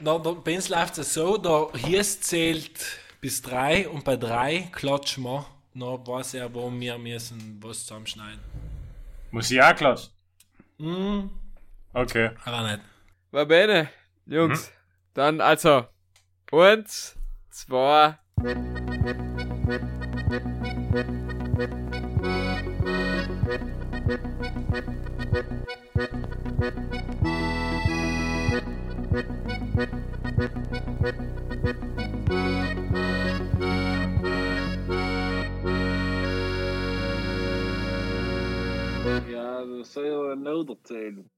na, da, bei uns läuft es so, da hier zählt bis drei und bei drei klatschen wir. Dann weiß er, wo wir müssen was zusammenschneiden. Muss ich auch klatschen? Hm, Okay. aber nicht. Va bene, Jungs. Dann also, eins, zwei, Ja, das soll ja noch erzählen.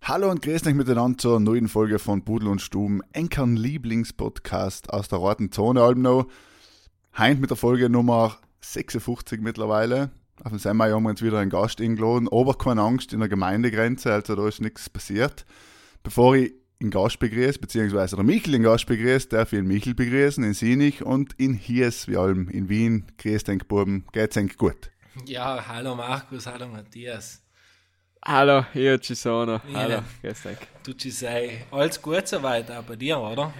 Hallo und grüßt euch miteinander zur neuen Folge von Pudel und Stuben, Enkern Lieblingspodcast aus der roten Zone Albenau. Heint mit der Folge Nummer 56 mittlerweile. Auf dem Semmai haben wir uns wieder einen Gast eingeladen, aber keine Angst in der Gemeindegrenze, also da ist nichts passiert. Bevor ich den Gast begrüße, beziehungsweise der Michel den Gast begrüßt, darf ich den Michel begrüßen in Sinich und in Hies, wie allem in Wien. Grüßt euch, Buben, geht's euch gut? Ja, hallo Markus, hallo Matthias. hallo, io ci sono. Ja. Hallo, grüß dich. Du ci sei. Alles gut soweit, auch bei dir, oder?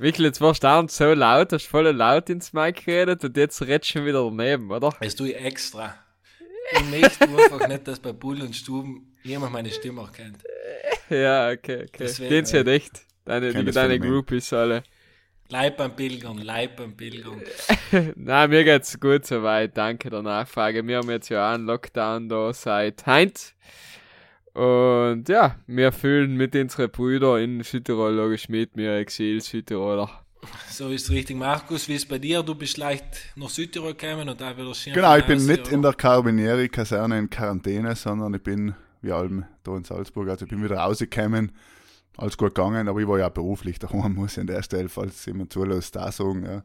Mikkel, jetzt warst du dauernd so laut, hast voll laut ins Mic geredet und jetzt redest du schon wieder daneben, oder? Das tue ich extra. Ich möchte einfach nicht, dass bei Bull und Stuben jemand meine Stimme auch kennt. Ja, okay, okay. Deswegen, Den ja echt. Deine, die, deine. Groupies alle. Leib beim Pilgern, Leib beim Pilgern. Nein, mir geht's gut soweit. Danke der Nachfrage. Wir haben jetzt ja auch einen Lockdown da seit heint. Und ja, wir fühlen mit unseren Brüdern in Südtirol logisch mit, wir Exil-Südtiroler. So ist richtig. Markus, wie ist bei dir? Du bist leicht nach Südtirol gekommen und da wieder schön. Genau, ich bin nicht in der Carabinieri-Kaserne in Quarantäne, sondern ich bin, wie allem, da in Salzburg. Also ich bin wieder rausgekommen, alles gut gegangen, aber ich war ja auch beruflich daheim, muss ich an der Stelle, falls jemand zulässt, da sagen. Ja.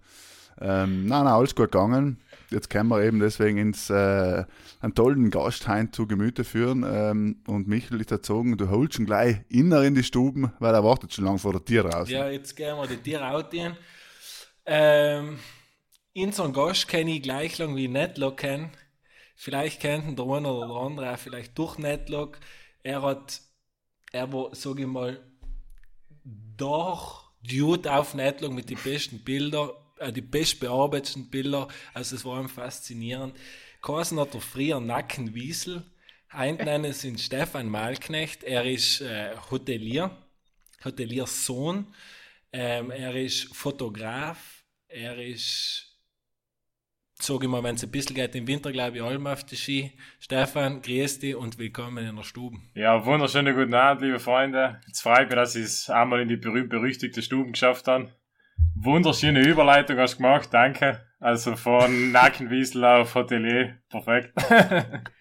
Ähm, nein, nein, alles gut gegangen. Jetzt können wir eben deswegen ins, äh, einen tollen Gast heim zu Gemüte führen. Ähm, und Michael ist erzogen, du holst schon gleich inner in die Stuben, weil er wartet schon lange vor der Tür raus. Ja, jetzt gehen wir die Tiere outgehen. Ähm, unseren Gast kenne ich gleich lang wie Netlock kennen. Vielleicht kennt der eine oder der andere auch vielleicht durch Netlock. Er hat, er war, sag ich mal, doch Dude auf Netlock mit den besten Bildern, die bestbearbeiteten Bilder. Also es war ihm faszinierend. Carsten hat er früher Nackenwiesel. Ein nennen sind Stefan Malknecht. Er ist äh, Hotelier. Hotelierssohn. Ähm, er ist Fotograf. Er ist, sag ich mal, wenn es ein bisschen geht, im Winter, glaube ich, allem auf die Ski. Stefan, grüß dich und willkommen in der Stube. Ja, wunderschöne guten Abend, liebe Freunde. Jetzt freut mich, dass ich es einmal in die berühmt-berüchtigte Stuben geschafft habe. Wunderschöne Überleitung hast du gemacht, danke. Also von Nackenwiesel auf Hotelier, perfekt.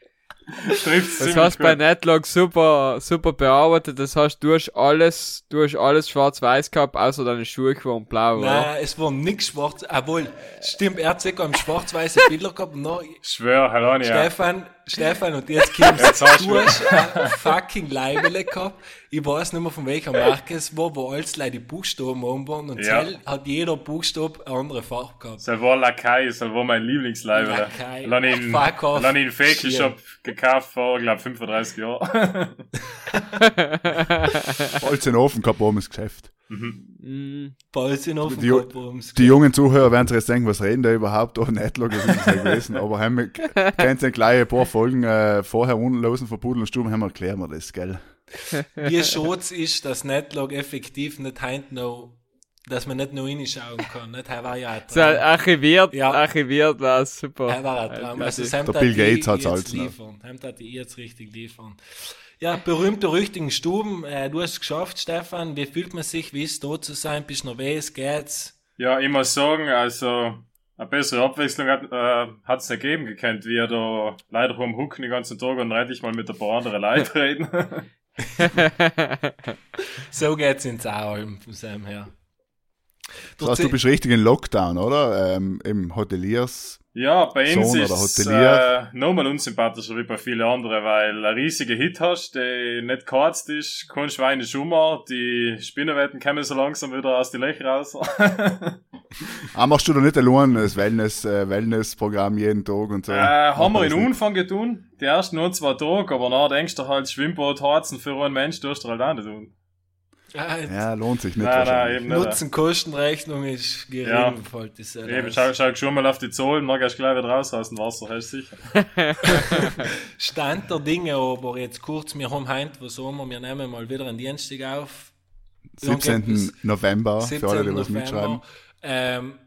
Trifft's Das hast gut. bei Netlog super, super bearbeitet. Das heißt, du hast alles, du hast alles schwarz-weiß gehabt, außer deine Schuhe waren blau, oder? Nein, es war nix schwarz, obwohl, stimmt, er hat sogar am schwarz-weiße Bilder gehabt. No, Schwör, hallo, ja. Stefan, Stefan, und jetzt kommst du, du hast ein fucking Leibele gehabt. Ich weiß nicht mehr von welcher Marke es war, wo alles leider die Buchstaben oben waren und Ja. hat jeder Buchstabe eine andere Farbe gehabt. Das war Lakai, das war mein Lieblingsleiber. Lakai. Lass ihn, Fuck off. lass ihn in Fake. Shop gekauft vor, glaub 35 Jahren. Alles in den Ofen gehabt, oben das Geschäft. Mm, Balsen auf Die- Kopf, Die jungen Zuhörer werden sich jetzt denken, was reden der überhaupt? Oh, Netlog ist nicht gewesen. Aber haben wir, kennt ihr gleich ein paar Folgen äh, vorher unlosen von Pudel und Stuben, haben wir erklären wir das, gell? Wie schutz ist, dass Netlog effektiv nicht heint noch, dass man nicht noch reinschauen kann. Nicht? Er war ja ein so Traum. archiviert, Ja. archiviert war super. Er war ein Traum. Also, Sam Der hat Bill Gates hat's jetzt halt, liefern. Sam hat die jetzt richtig liefern. Ja, berühmte, richtigen Stuben. Äh, du hast es geschafft, Stefan. Wie fühlt man sich? Wie ist es, da zu sein? Bist du nervös? Geht's? Ja, ich muss sagen, also eine bessere Abwechslung hat äh, hat's nicht gegeben gekannt, wie er da leider vom Hucken den ganzen Tag und endlich mal mit ein paar anderen Leuten reden. So geht's ins Auhalm von Sam her. Das heißt, du bist richtig in Lockdown, oder? Ähm, Im Hoteliers. Ja, bei uns Sohn ist es äh, nochmal unsympathischer wie bei vielen anderen, weil ein riesiger Hit hast, der nicht geharzt ist, kein Schweine Schummer, die Spinnenwetten kommen so langsam wieder aus den Löchern raus. Ah, machst du da nicht allein das Wellness, äh, Wellness-Programm jeden Tag und so? Äh, haben wir in. Anfang getan, die ersten nur zwei Tage, aber nachher denkst du halt, Schwimmbad harzen für einen Mensch, tust du halt auch nicht tun. Ja, lohnt sich nicht Nein, nein, eben nicht. Nutzen-Kostenrechnung ist gering, Ja. das ja Eben, schau, schau schon mal auf die Zahlen, dann gehst du gleich wieder raus aus dem Wasser, hast du sicher. Stand der Dinge, aber jetzt kurz, wir haben heute, was sagen wir, wir nehmen mal wieder einen Dienstag auf. 17. November, 17. für alle, die was mitschreiben. November. Ähm,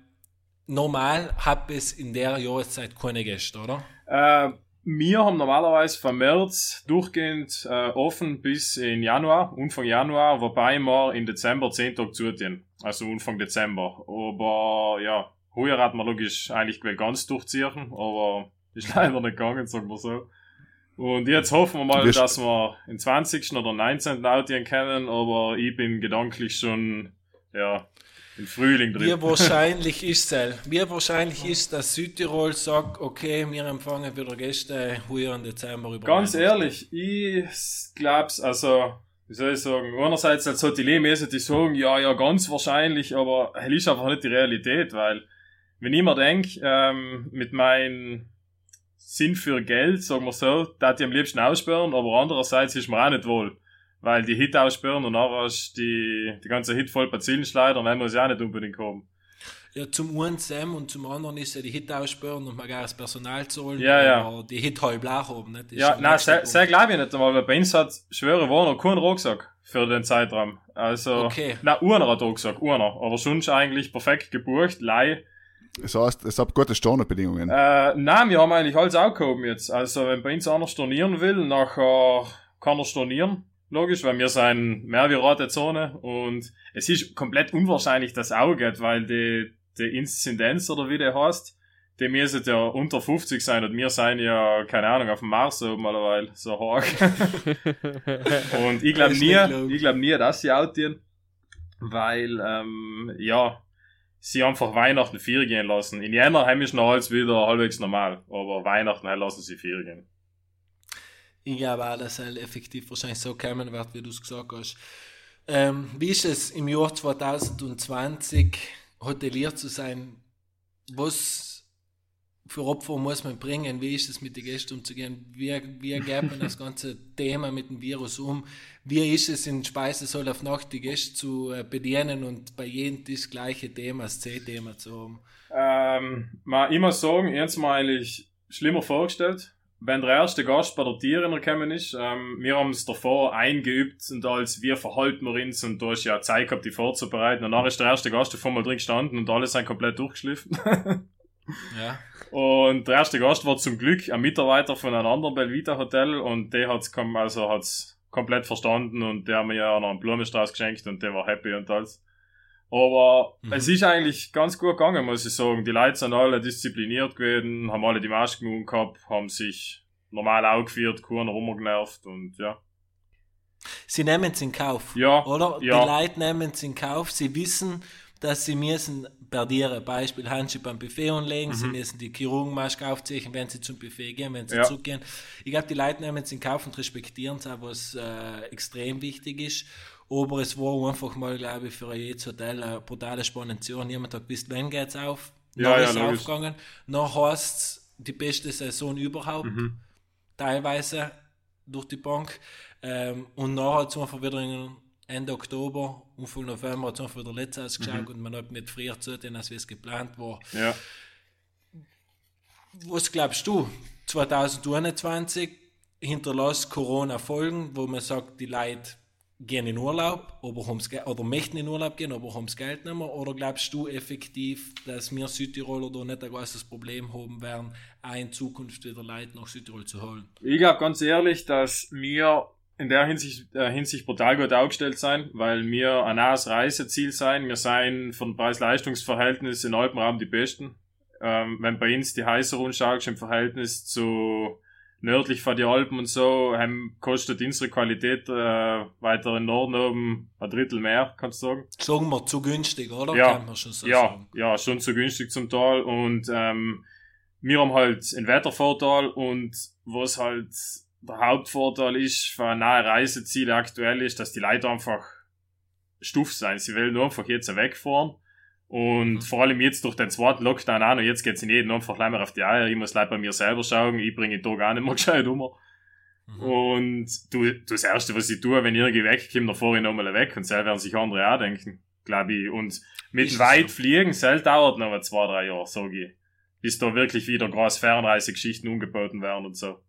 normal hat es in der Jahreszeit keine Gäste, oder? Äh, wir haben normalerweise von März durchgehend äh, offen bis in Januar, Anfang Januar, wobei wir im Dezember 10 Tage zutun. Also Anfang Dezember. Aber ja, heuer hat man logisch eigentlich ganz durchziehen, aber ist leider nicht gegangen, sagen wir so. Und jetzt hoffen wir mal, wirst- dass wir den 20. oder 19. outgehen können, aber ich bin gedanklich schon, ja, im Frühling drin. Wie wahrscheinlich ist es? Wie wahrscheinlich ist, dass Südtirol sagt, okay, wir empfangen wieder Gäste heuer im Dezember über Ganz ehrlich, ich glaub's, also, wie soll ich sagen, einerseits als Hotelier müssen die sagen, ja, ja, ganz wahrscheinlich, aber es ist einfach nicht die Realität, weil, wenn ich mir denk, ähm, mit meinem Sinn für Geld, sagen wir so, da ich am liebsten aussperren, aber andererseits ist mir auch nicht wohl. Weil die Hit aussperren und nachher ist die, die ganze Hit voll Bazillenschleider und dann muss ich auch nicht unbedingt haben. Ja, zum einen Sam und zum anderen ist ja die Hit aussperren und man gar das Personal zahlen, Ja, ja. aber die Hit halb auch haben. Nicht? Das ist Ja, nein, sehr, sehr glaube ich nicht einmal, weil bei uns hat, schwöre Warner keinen Rucksack für den Zeitraum. Also, Okay. na, einer hat Rucksack, einer. Aber sonst eigentlich perfekt gebucht, Leih. Das heißt, es hat gute Startbedingungen. Äh, nein, wir haben eigentlich alles aufgehoben jetzt. Also, wenn bei uns einer stornieren will, nachher kann er stornieren. Logisch, weil wir sind mehr wie rote Zone und es ist komplett unwahrscheinlich, dass es auch geht, weil die, die Inzidenz oder wie der heißt, die müssen ja unter 50 sein und wir sind ja, keine Ahnung, auf dem Mars oben allerweil, so hoch. Und ich glaube nie, ich glaube nie, dass sie outieren, weil, ähm, ja, sie einfach Weihnachten vier gehen lassen. In Jänner heim ist noch alles wieder halbwegs normal, aber Weihnachten heim lassen sie vier gehen. Ich glaube auch, dass es effektiv wahrscheinlich so kommen wird, wie du es gesagt hast. Ähm, wie ist es im Jahr 2020 Hotelier zu sein? Was für Opfer muss man bringen? Wie ist es mit den Gästen umzugehen? Wie, wie geht man das ganze Thema mit dem Virus um? Wie ist es in Speisesaal auf Nacht die Gäste zu äh, bedienen und bei jedem das gleiche Thema, das C-Thema zu haben? Ähm, mal immer sagen, jetzt mal eigentlich schlimmer vorgestellt. Wenn der erste Gast bei der Tieren gekommen ist, ähm, wir haben es davor eingeübt und als wir verhalten wir uns und da ist ja Zeit gehabt, die vorzubereiten. Und dann ist der erste Gast davor mal drin gestanden und alle sind komplett durchgeschliffen. Ja. Und der erste Gast war zum Glück ein Mitarbeiter von einem anderen Belvita Hotel und der hat's kom also hat's komplett verstanden und der hat mir ja noch einen Blumenstrauß geschenkt und der war happy und alles. Aber Mhm. es ist eigentlich ganz gut gegangen, muss ich sagen. Die Leute sind alle diszipliniert gewesen, haben alle die Masken umgehabt, haben sich normal aufgeführt, keiner rumgenervt und ja. Sie nehmen es in Kauf. Ja, Oder? ja. Die Leute nehmen es in Kauf. Sie wissen, dass sie müssen perdieren. Beispiel Handschuhe beim Buffet anlegen. Sie müssen die Chirurgenmaske aufziehen, wenn sie zum Buffet gehen, wenn sie Mhm. Ja. zurückgehen. Ich glaube, die Leute nehmen es in Kauf und respektieren es auch, was äh, extrem wichtig ist. Aber es war einfach mal, glaube ich, für jedes Hotel eine brutale Jahr. Niemand hat gewusst, wann geht's auf. Ja, Noch ja, ist es logisch. aufgegangen. Noch heißt es die beste Saison überhaupt Mhm. teilweise durch die Bank. Ähm, und nachher hat es einfach wieder Ende Oktober, Anfang November hat es einfach wieder letztes ausgeschaut Mhm. und man hat nicht früher zu als wie es geplant war. Ja. Was glaubst du? 2021 hinterlässt Corona Folgen, wo man sagt, die Leute gehen in Urlaub Ge- oder möchten in Urlaub gehen, aber haben das Geld nicht mehr? Oder glaubst du effektiv, dass wir Südtiroler da nicht ein großes Problem haben werden, auch in Zukunft wieder Leute nach Südtirol zu holen? Ich glaube ganz ehrlich, dass wir in der Hinsicht, äh, Hinsicht brutal gut aufgestellt sein, weil wir ein nahes Reiseziel sein. Wir seien von Preis-Leistungs-Verhältnis im Alpenraum die Besten. Ähm, wenn bei uns die heiße schaust im Verhältnis zu nördlich von die Alpen und so, haben, kostet unsere Qualität äh, weiter im Norden oben ein Drittel mehr, kannst du sagen. Sagen wir zu günstig, oder? Ja, so ja, sagen. ja, schon zu günstig zum Teil und ähm, wir haben halt einen Wettervorteil und was halt der Hauptvorteil ist für nahe Reiseziele aktuell ist, dass die Leute einfach stuff sein. Sie wollen nur einfach jetzt wegfahren Und Mhm. vor allem jetzt durch den zweiten Lockdown auch noch, jetzt geht's in jeden einfach gleich mehr auf die Eier. Ich muss leider bei mir selber schauen, ich bringe Tag auch nicht mehr gescheit um. Mhm. Und du, du das Erste, was ich tue, wenn ich irgendwie wegkomme, dann fahre ich nochmal weg und selber werden sich andere auch denken, glaube ich. Und mit es weit so? fliegen, sel dauert noch mal zwei, drei Jahre, sage ich. Bis da wirklich wieder groß Fernreisegeschichten umgeboten werden und so.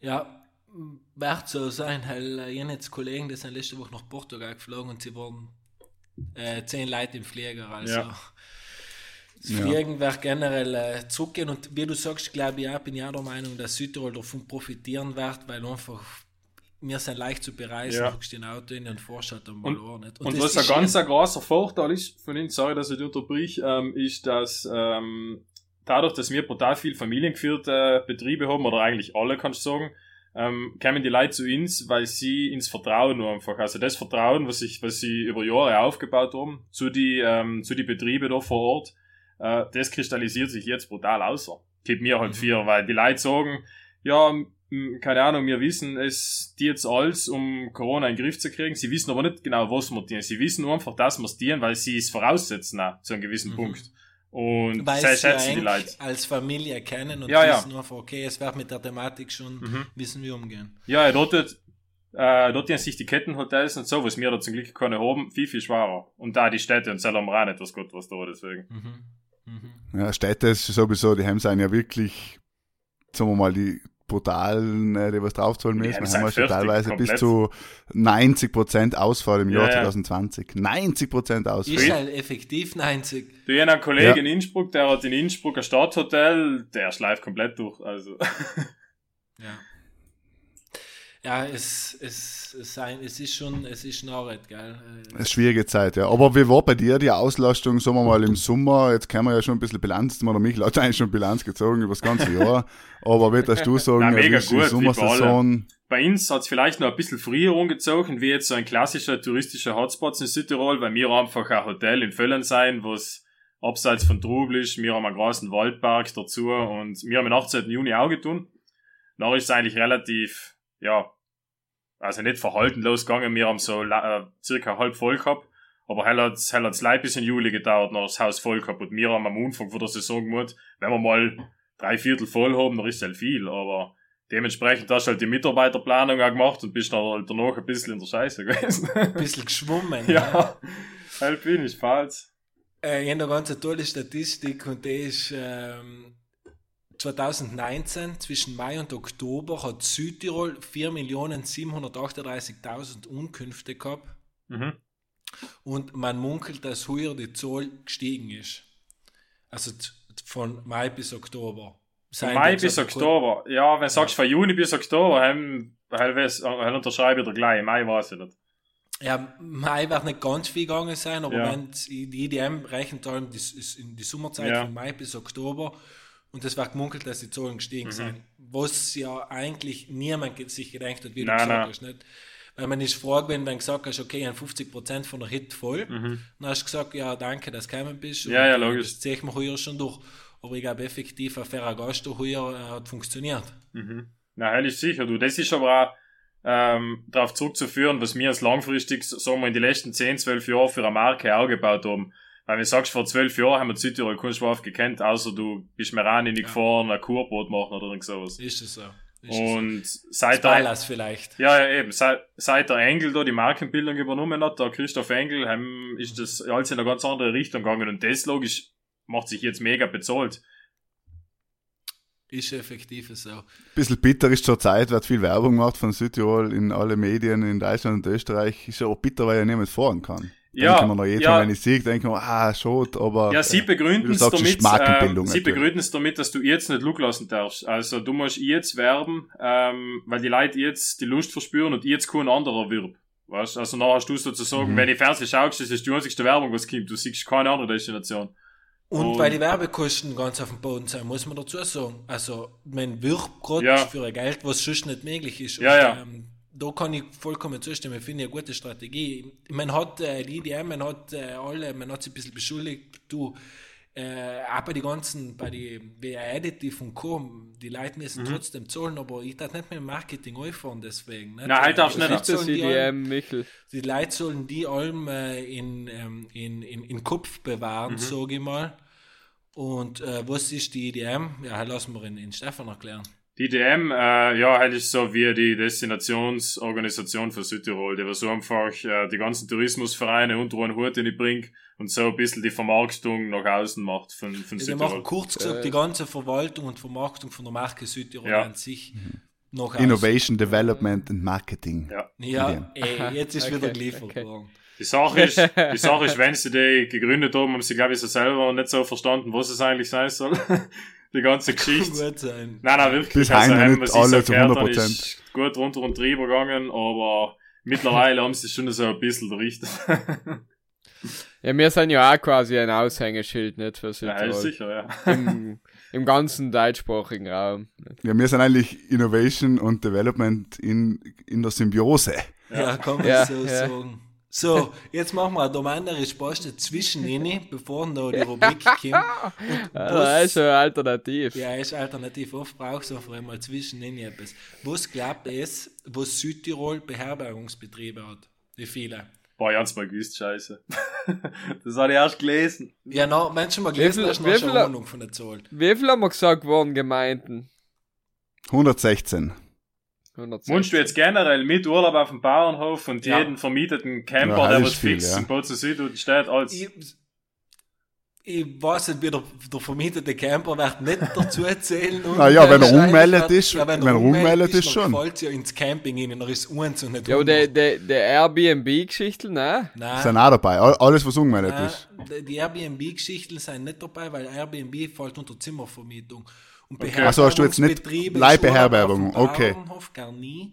Ja, wird so sein, weil äh, ich jetzt Kollegen, die sind letzte Woche nach Portugal geflogen und sie waren äh, zehn Leute im Flieger. Also Ja. das Ja. Fliegen wird generell äh, zurückgehen und wie du sagst, glaube ich auch, bin ich auch der Meinung, dass Südtirol davon profitieren wird, weil einfach wir sind leicht zu bereisen, Ja. du guckst in ein Auto rein und fährst halt am Ballon nicht. Und, das was ein ganz ja- ein großer Vorteil ist von ihnen, sorry, dass ich dich unterbrich, ähm, ist, dass ähm, dadurch, dass wir brutal viel familiengeführte Betriebe haben, oder eigentlich alle, kannst du sagen, ähm, kommen die Leute zu uns, weil sie ins Vertrauen nur einfach, also das Vertrauen, was sich, was sie über Jahre aufgebaut haben, zu die, ähm, zu die Betriebe da vor Ort, äh, das kristallisiert sich jetzt brutal außer. Gibt mir halt Mhm. vier, weil die Leute sagen, ja, keine Ahnung, wir wissen es die jetzt alles, um Corona in den Griff zu kriegen. Sie wissen aber nicht genau, was wir tun. Sie wissen nur einfach, dass wir es tun, weil sie es voraussetzen auch, zu einem gewissen Mhm. Punkt. Und weil sehr schätzen die Leute. als Familie kennen und Ja, ja. wissen einfach, okay, es wird mit der Thematik schon Mhm. wissen, wie umgehen. Ja, dort, äh, dort sich die Kettenhotels und so, was wir da zum Glück keine haben, viel, viel schwerer. Und da die Städte und selber wir auch nicht, was Gott was da, deswegen. Mhm. Mhm. Ja, Städte ist sowieso, die haben sind ja wirklich, sagen wir mal, die brutalen, äh, die was draufzahlen müssen. haben Wir haben ja schon teilweise bis komplett. zu 90% Ausfall im Jahr Ja, ja. 2020. 90% Ausfall. Ist halt effektiv 90. Du, ich einen Kollegen Ja. in Innsbruck, der hat in Innsbruck ein Stadthotel, der schleift komplett durch, also. Ja. Ja, es, es, es, sein, es ist schon, es ist Arbeit, gell? Äh, Eine schwierige Zeit, ja. Aber wie war bei dir die Auslastung, sagen wir mal, im Sommer? Jetzt können wir ja schon ein bisschen Bilanz, oder mich hat eigentlich schon Bilanz gezogen über das ganze Jahr. Aber wie darfst du sagen, Na, mega gut, Sommersaison? Bei uns hat's vielleicht noch ein bisschen früher umgezogen, wie jetzt so ein klassischer touristischer Hotspot in Südtirol, weil wir einfach ein Hotel in Völlern sein, was abseits von Trubel ist. Wir haben einen großen Waldpark dazu und wir haben den 18. Juni auch getan. Dann ist es eigentlich relativ, ja, also nicht verhalten losgegangen. Wir haben so äh, circa halb voll gehabt. Aber hell hell hat's leid bis in Juli gedauert, ist das Haus voll gehabt. Und wir haben am Anfang von der Saison gemacht, wenn wir mal drei Viertel voll haben, dann ist halt viel. Aber dementsprechend hast du halt die Mitarbeiterplanung auch gemacht und bist dann halt danach ein bisschen in der Scheiße gewesen. ein bisschen geschwommen. ja, halt bin ich falsch. Äh, ich habe eine ganz tolle Statistik und die ist ähm, 2019, zwischen Mai und Oktober, hat Südtirol 4.738.000 Unkünfte gehabt Mhm. und man munkelt, dass heuer die Zahl gestiegen ist. Also von Mai bis Oktober. Seien Mai bis Oktober. Ja, wenn du sagst von Juni bis Oktober, haben, hell unterschreibe ich dir gleich. Mai weiß ich nicht. Ja, Mai wird nicht ganz viel gegangen sein, aber Ja. wenn die IDM rechnet allem die, ist in die Sommerzeit Ja. von Mai bis Oktober und es wird gemunkelt, dass die Zahlen gestiegen Mhm. sind. Was ja eigentlich niemand sich gedacht hat, wie du Nein, gesagt nein. hast. Nicht? Weil man ist froh wenn du gesagt hast, okay, ein 50% von der Hit voll. Mhm. Dann hast du gesagt, ja, danke, dass du gekommen bist. Ja, ja, logisch. Das ziehen wir heuer schon durch. Aber ich glaube, effektiv, ein Ferragasto heuer äh, hat funktioniert. Mhm. Na, hell ist sicher, du. Das ist aber auch ähm, darauf zurückzuführen, was wir als langfristig, sagen wir, in den letzten 10, 12 Jahren für eine Marke auch gebaut haben. Weil wenn du sagst, vor 12 Jahren haben wir Südtirol keinen Schwaf gekannt, außer du bist mir rein in die Ja. gefahren, ein Kurboot machen oder irgend sowas. Ist es so. Ist es so. Und seit der, vielleicht. ja, ja, eben, seit, seit der Engel da die Markenbildung übernommen hat, der Christoph Engel, haben, ist das alles in eine ganz andere Richtung gegangen und das logisch macht sich jetzt mega bezahlt. Ist effektiv so. bisschen bitter ist zur Zeit, wird viel Werbung gemacht von Südtirol in alle Medien in Deutschland und Österreich. Ist aber bitter, weil ja niemand fahren kann. Ja, denken wir noch jedes ja. Mal, wenn ich sehe, denken wir, ah, schot, aber. Ja, sie äh, begründen es damit, äh, sie begründen es damit, dass du jetzt nicht Look lassen darfst. Also du musst jetzt werben, ähm, weil die Leute jetzt die Lust verspüren und jetzt kein anderer wirbt. Weißt? Also nachher hast du sozusagen, Mhm. wenn du Fernsehen schaust, das ist die einzigste Werbung, was kommt. Du siehst keine andere Destination. Und Und- weil die Werbekosten ganz auf dem Boden sind, muss man dazu sagen. Also, man wirbt gerade Ja. für ein Geld, was sonst nicht möglich ist. Ja, ja. Ähm, da kann ich vollkommen zustimmen. Ich finde eine gute Strategie. Man hat äh, die IDM, man hat äh, alle, man hat sich ein bisschen beschuldigt. Du, äh, auch bei die ganzen, bei die WR Additive und Co., die Leute müssen trotzdem zahlen, aber ich darf nicht mit dem Marketing einfahren, deswegen. Nicht? Nein, halt darfst Die nicht. Leute Das ist sollen die allem- CDM, Michel. die Leute sollen die allem äh, in, ähm, in, in, in Kopf Mhm. bewahren, sage ich mal. Und äh, was ist die IDM? Ja, lassen wir in, in Stefan erklären. Die DM, äh, ja, halt ist so wie die Destinationsorganisation für Südtirol, die so einfach äh, die ganzen Tourismusvereine unter einen Hut in die bringt und so ein bisschen die Vermarktung nach außen macht von, von Die Südtirol. machen kurz gesagt die ganze Verwaltung und Vermarktung von der Marke Südtirol Ja. an sich noch aus. Innovation, Development and Marketing. Ja. Ja, ey, jetzt ist Okay, wieder geliefert okay. worden. Die Sache ist, die Sache ist, wenn sie die gegründet haben, haben sie, glaube ich, so selber nicht so verstanden, was es eigentlich sein soll. Die ganze Geschichte. Gut sein. Nein, nein, wirklich. Bis also, haben nicht alle zu gehört, dann 100%. ist gut runter und drüber gegangen, aber mittlerweile haben sie schon so ein bisschen gerichtet. Ja, wir sind ja auch quasi ein Aushängeschild, nicht für ja, Südtirol. ist sicher, ja. Im, Im ganzen deutschsprachigen Raum. Ja, wir sind eigentlich Innovation und Development in, in der Symbiose. Ja, kann man Ja, so ja. sagen. So, jetzt machen wir eine andere Spaste zwischen ihnen, bevor noch die Rubrik kommt. Und Ja, das ist was, schon alternativ. ja, ist alternativ. Oft brauchst du einfach einmal zwischen ihnen etwas. Was glaubt es, was Südtirol Beherbergungsbetriebe hat? Wie viele? Boah, ganz mal gewusst, scheiße. das habe ich erst gelesen. Ja, na, manchmal gelesen viel- hast du noch schon viele- Ahnung von der Zahl. Wie viel haben wir gesagt worden, Gemeinden? 116. 160. Wünschst du jetzt generell mit Urlaub auf dem Bauernhof und Ja. jeden vermieteten Camper, der ist was viel, fix ja. in Bozen Süd und steht, als Ich, ich weiß nicht, wie der, der vermietete Camper wird nicht dazu erzählen. Na ja, wenn er ummeldet ist- ja, wenn er ummeldet ist, dann schon. fällt ja ins Camping rein, dann ist eins und nicht Ja, aber der, 100. der, der Airbnb-Geschichte, ne? Nein. Sind auch dabei. All- Alles, was ungemeldet Nein, ist. die- die Airbnb-Geschichten sind nicht dabei, weil Airbnb fällt unter Zimmervermietung. Und Ach so, hast du jetzt nicht Leihbeherbergung, okay. Bauernhof gar nie.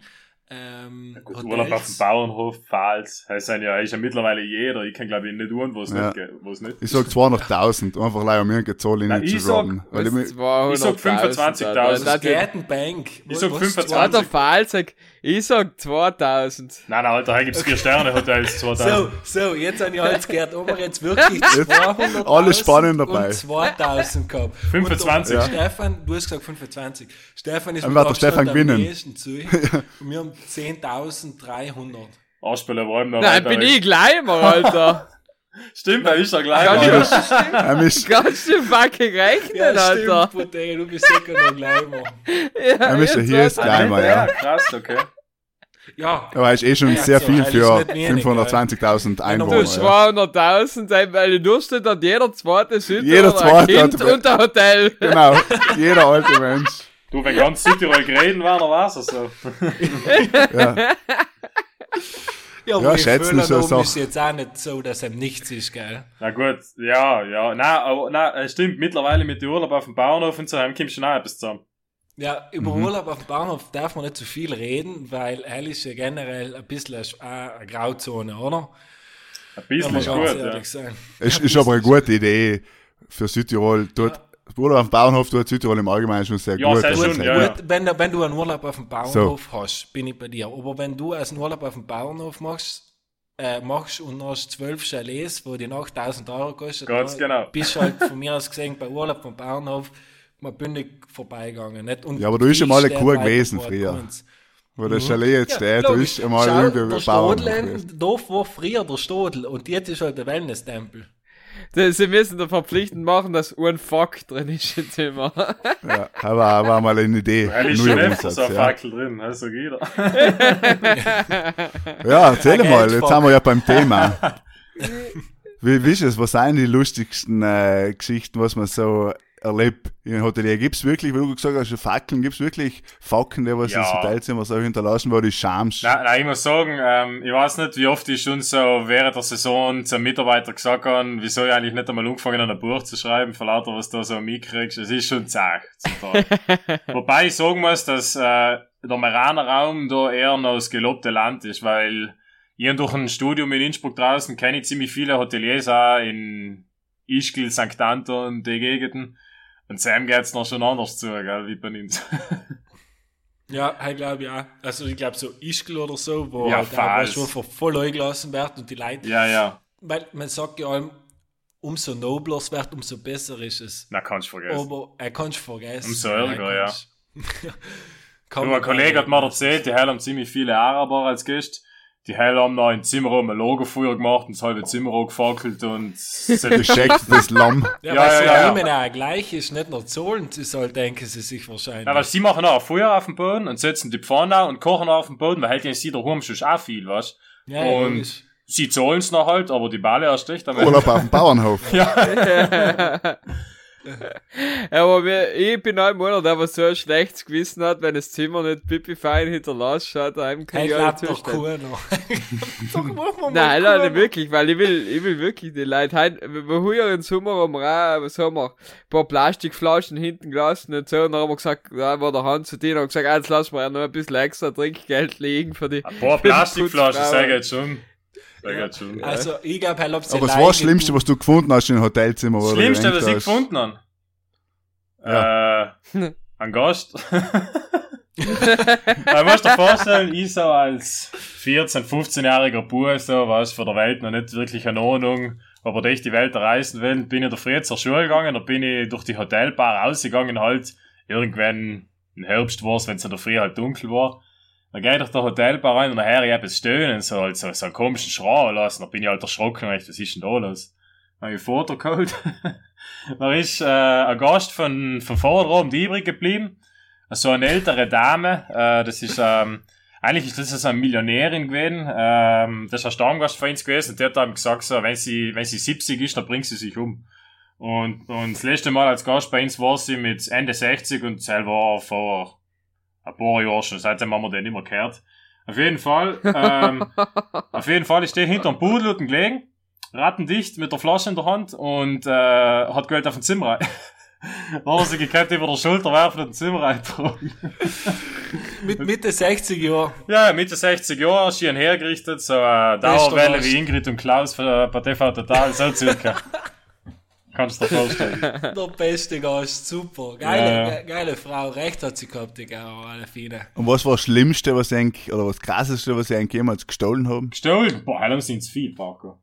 Ähm, Urlaub auf dem. Bauernhof, Pfalz. Das sind ja, ist ja mittlerweile jeder. Ich kann glaube ich nicht tun, wo es Ja. nicht geht. wo es nicht. Ich sag 200.000, einfach leider um irgendeine Zahl ich zu sag-. Weil ich, Was, mi- 200.000, Ich sag 25.000. Alter. Das Das geht hat ein Bank. Ich sag Was- 25. ja, der Fall sagt, ich sag 2000. Nein, nein, Alter, hier gibt's vier Sterne Hotels, 2000. So, so, jetzt habe ich alles gehört, ob wir jetzt wirklich 200 Alles spannend dabei. Und 2000 gehabt. 25. Und, der Stefan, du hast gesagt 25. Stefan ist mit Stefan am gewinnen. nächsten zu. Und wir haben 10.300. Arschbälle wollen noch Nein, bin ich Gleimer, Alter. Stimmt, er ist ja gleich. Kannst Alter. du, er ist, kannst du fucking rechnen, Alter? Bruder, du bist sicher noch gleich mal. Ja, er ist ja jetzt hier ist weiß gleich mal, ja. krass, okay. Ja, Aber er ist eh schon Ja, sehr so, viel für nicht wenig, 520.000 Du Einwohner. Ja. 200.000, ey, weil in Durchschnitt hat jeder zweite Südtiroler Jeder zweite ein Kind und ein Hotel. Genau, jeder alte Mensch. Du, wenn ganz Südtirol gereden war, dann war's es so. Ja. Ja, Ja, aber schätzen so Völlern ist jetzt auch nicht so, dass ihm nichts ist, gell? Na gut, ja, ja. Nein, aber, nein, es stimmt, mittlerweile mit dem Urlaub auf dem Bauernhof und so, haben kommt schon auch etwas zusammen. Ja, über Mhm. Urlaub auf dem Bahnhof darf man nicht zu viel reden, weil hell ist ja generell ein bisschen eine, eine Grauzone, oder? Ein bisschen ist gut, ja. sein. Es ist aber eine gute Idee für Südtirol. Dort, Urlaub auf dem Bauernhof tut Südtirol im Allgemeinen schon sehr Ja, gut. sehr ich schön, ja, ja. Gut, wenn, du- wenn du einen Urlaub auf dem Bauernhof hast, bin ich bei dir. Aber wenn du als einen Urlaub auf dem Bauernhof machst, äh, machst und hast zwölf Chalets, wo die 8000 Euro kosten, Ganz dann genau. bist du halt von mir aus gesehen bei Urlaub vom Bauernhof mal bündig vorbeigegangen. Nicht? Und Ja, aber du bist ja mal eine steht Kur gewesen früher. Wo der Chalet jetzt steht, da logisch. ist einmal irgendein der Bauernhof Stodel, gewesen. Dorf war früher der Stodel und jetzt ist halt der Wellness-Tempel. Sie müssen da verpflichtend machen, dass ein Fuck drin ist im Zimmer. Ja, aber war mal eine Idee. Ist Nur schon im öfter Umsatz, so eine ja. Fackel drin, also jeder. ja, erzähl Ein mal, jetzt haben wir ja beim Thema. Wie, wie ist es? Was sind die lustigsten äh, Geschichten, was man so erlebt in einem Hotelier? Gibt es wirklich, wie du gesagt hast, Fackeln, gibt es wirklich Facken, die was Ja. das Hotelzimmer so hinterlassen, wo die schamst? Nein, nein, ich muss sagen, ähm, ich weiß nicht, wie oft ich schon so während der Saison zum Mitarbeiter gesagt habe, wieso ich eigentlich nicht einmal angefangen habe, ein Buch zu schreiben, für lauter, was du da so mitkriegst. Es ist schon zart. Wobei ich sagen muss, dass äh, der Meraner Raum da eher noch das gelobte Land ist, weil ich durch ein Studium in Innsbruck draußen kenne ich ziemlich viele Hoteliers auch in Ischgl, St. Anton, die Gegenden. Und Sam geht's noch schon anders zu, gell, wie bei uns. Ja, ich glaube ja. Also ich glaube so Ischgl oder so, wo Ja, halt auch Pfalz. schon vor voll eingelassen wird und die Leute ja, ja. weil man sagt ja allem, umso nobler es wird, umso besser ist es. Na, kannst du vergessen. Aber er kannst du vergessen. Umso ärger, ja. Kann Du, man ein Kollege hat mir erzählt, die haben ziemlich viele Araber als Gäste. Die haben noch im Zimmerraum ein Lagerfeuer gemacht und das halbe Zimmer gefackelt und Gescheckt, das Lamm. Ja, Ja, weil ja, sie ja, ja, ja. immer ja gleich ist, nicht nur zahlen, sie soll denken sie sich wahrscheinlich. Ja, weil sie machen auch ein Feuer auf dem Boden und setzen die Pfanne an und kochen auf dem Boden, weil halt ja sie daheim schon auch viel, weißt ja, ja, und- logisch. Sie zahlen's noch halt, aber die Balle erst recht. Aber Urlaub auf dem Bauernhof. Aber mir, ich bin ein Monat, der so ein schlechtes Gewissen hat, wenn das Zimmer nicht pipi fein hinterlässt, schaut einem kann Hey, ich nicht doch. Kuh noch. Doch, machen wir mal Nein, Kuh nein, wirklich, weil ich will, ich will wirklich die Leute, heut, wir haben ja im Sommer am Ra, was haben wir, ein paar Plastikflaschen hinten gelassen und so, und dann haben wir gesagt, da war der Hand zu denen und gesagt, ah, jetzt lassen wir ja noch ein bisschen extra Trinkgeld liegen für die. ein paar Plastikflaschen, sag ich jetzt schon. Ich schon. Also, ich glaube, er hat Aber was war das Schlimmste, was du gefunden hast im Hotelzimmer? Das Schlimmste, was ich gefunden habe. Ja. Äh, ein Gast. Man muss dir vorstellen, ich so als 14-, 15-jähriger Bub, so, was von der Welt noch nicht wirklich eine Ahnung, ob er durch die Welt reisen will, bin ich der Früh zur Schule gegangen, da bin ich durch die Hotelbar rausgegangen, halt, irgendwann im Herbst war's, wenn es in der Früh halt dunkel war. Dann geh ich durch der Hotelbar rein und nachher ich es stöhnen, so, halt, so, so einen komischen Schrei lassen, da bin ich halt erschrocken, echt, was ist denn da los? Dann hab ich Foto geholt. da ist äh, ein Gast von, von vorher oben übrig geblieben. So eine ältere Dame. Äh, das ist, ähm, eigentlich ist das so eine Millionärin gewesen. Ähm, das ist ein Stammgast von uns gewesen. Und der hat ihm gesagt, so, wenn sie, wenn sie 70 ist, dann bringt sie sich um. Und, und das letzte Mal als Gast bei uns war sie mit Ende 60 und selber vor ein paar Jahren schon. Seitdem haben wir den nicht mehr gehört. Auf jeden Fall, ähm, auf jeden Fall ist der hinterm Pudel unten gelegen rattendicht mit der Flasche in der Hand und äh, hat Geld auf den Zimmer rein. Da hat er sich gekannt über der Schulter werfen und den Zimmer reintragen. Mit Mitte 60 Jahren. Ja, Mitte 60 Jahre, schön hergerichtet, so eine Dauerwelle wie Ingrid und Klaus für, bei TV Total, so circa. Kannst du dir vorstellen. Der beste Gast, super. Geile, Ja, ja. ge- geile Frau, recht hat sie gehabt, die Gau, alle viele. Und was war das Schlimmste, was sie eigentlich, oder was krasseste, was sie eigentlich jemals gestohlen haben? Gestohlen? Boah, haben sind es viel, Paco.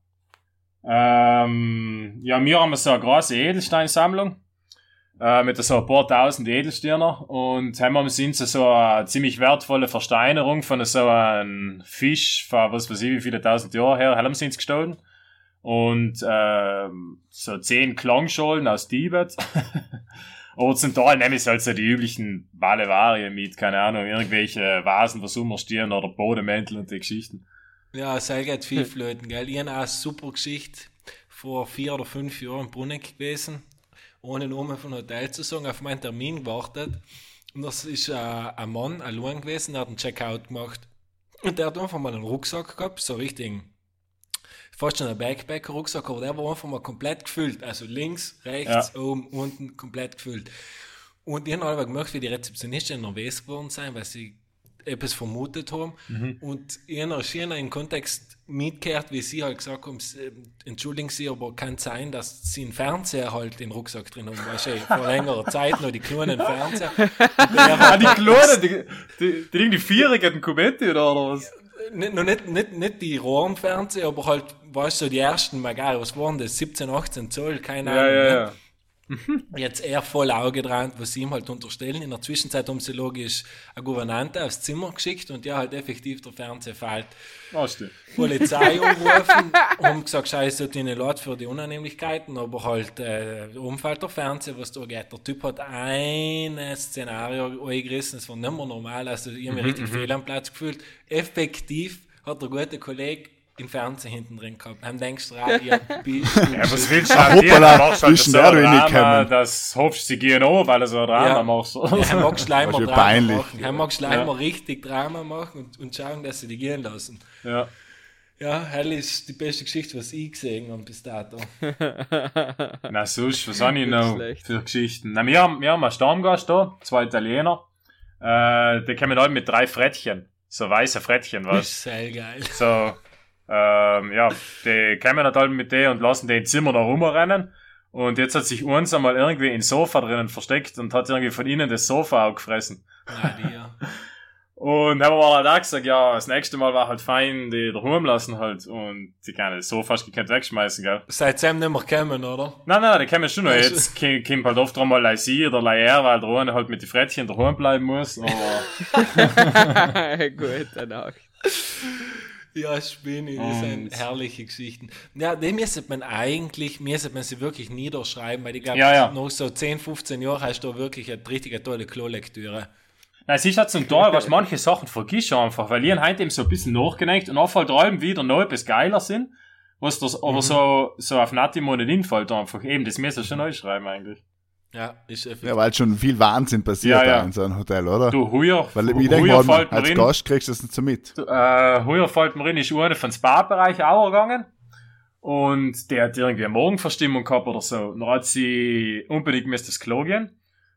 Ähm, ja, wir haben so eine große Edelsteinsammlung. Äh, mit so ein paar tausend Edelsteiner. Und haben sind so eine ziemlich wertvolle Versteinerung von so einem Fisch von was weiß ich, wie viele tausend Jahre her, haben sie gestohlen. Und ähm, so zehn Klangschalen aus Tibet. Aber zum Teil nehmen sie halt so die üblichen Balevarien mit, keine Ahnung, irgendwelche Vasen, was umstehen oder Bodemäntel und die Geschichten. Ja, es geht viel flöten, gell. Ich habe auch eine super Geschichte vor vier oder fünf Jahren in Bruneck gewesen, ohne Namen von Hotel zu sagen, auf meinen Termin gewartet. Und das ist äh, ein Mann, ein Luan gewesen, der hat einen Checkout gemacht. Und der hat einfach mal einen Rucksack gehabt, so richtig, fast schon ein Backpacker-Rucksack, aber der war einfach mal komplett gefüllt. Also links, rechts, oben, unten, komplett gefüllt. Und ich habe aber gemerkt, wie die Rezeptionistin nervös geworden sein, weil sie etwas vermutet haben. Und ich habe schon im Kontext mitgehört, wie sie halt gesagt haben, entschuldigen Sie, aber kann sein, dass sie einen Fernseher halt den Rucksack drin haben. Weißt du, vor längerer Zeit noch die kleinen Fernseher. Der Ah, die Kleinen, die, die, die, die Vierjährigen Kubetti oder was? Nicht, noch nicht, nicht, nicht die Röhrenfernseher, aber halt, weißt du, so die ersten, mal geil, was waren das? 17, 18 Zoll, keine Ja, Ahnung. ja, ne? ja. Jetzt eher voll Auge dran, was sie ihm halt unterstellen. In der Zwischenzeit haben sie logisch eine Gouvernante aufs Zimmer geschickt und ja, halt effektiv der Fernseher fällt. Du? Polizei angerufen, haben gesagt, scheiße, ihnen leid für die Unannehmlichkeiten, aber halt, äh, umfällt der Fernseher, was da geht. Der Typ hat ein Szenario eingerissen, es war nicht mehr normal, also ich habe mich richtig fehl am Platz gefühlt. Effektiv hat der gute Kollege den Fernseher hinten drin gehabt. Haben denkst du, ja, bist du Ja, was willst du dir? hoppala, Du machst halt zwischen so der ein du nicht Drama, das hoffst sie gehen an, weil du so ein Drama Ja. machst. Ja, er mag Schleimer ist ja Drama peinlich. machen. Er mag Schleimer richtig Drama machen und, und schauen, dass sie die gehen lassen. Ja. Ja, hell ist die beste Geschichte, was ich gesehen habe bis dato. Na, sonst, was habe ich noch für Geschichten? Na, wir haben, wir haben einen Stammgast da, zwei Italiener. Äh, die kommen halt mit drei Frettchen. So weiße Frettchen, Das was? ist sehr geil. So, ähm, ja, die kommen halt halt mit denen und lassen den im Zimmer da rumrennen. Und jetzt hat sich uns einmal irgendwie ins Sofa drinnen versteckt und hat irgendwie von innen das Sofa auch gefressen. Ja. Und haben wir halt auch gesagt, ja, das nächste Mal war halt fein, die daheim lassen halt. Und die kann ich so fast gekannt wegschmeißen, gell? Seitdem nicht mehr kommen, oder? Nein, nein, die kommen schon noch. Jetzt kommt halt oft einmal like sie oder like er, weil der eine halt mit den Frettchen daheim bleiben muss. Aber Gut, danach. Ja, Spinne, das sind herrliche Geschichten. Ja, die müsste man eigentlich, müsste man sie wirklich niederschreiben, weil ich glaube, Ja, ja. noch so 10, 15 Jahre hast du wirklich eine richtig tolle Klolektüre. Nein, es ist halt zum Teil, was manche Sachen vergisst einfach, weil ich hab heute eben so ein bisschen nachgedenkt und auch halt allem wieder noch etwas geiler sind, was das, aber so, so auf Natimo nicht hinfällt einfach. Eben, das müsst ihr schon neu schreiben eigentlich. Ja, ist effektiv. Ja, weil schon viel Wahnsinn passiert Ja, ja. da in so einem Hotel, oder? Du, heuer, weil ich denke mal, fällt mir als rein, Gast kriegst du das nicht so mit. äh, heuer fällt mir rein, ist eine von Spa-Bereich auch gegangen. Und der hat irgendwie eine Morgenverstimmung gehabt oder so. Dann hat sie unbedingt müsste das Klo gehen.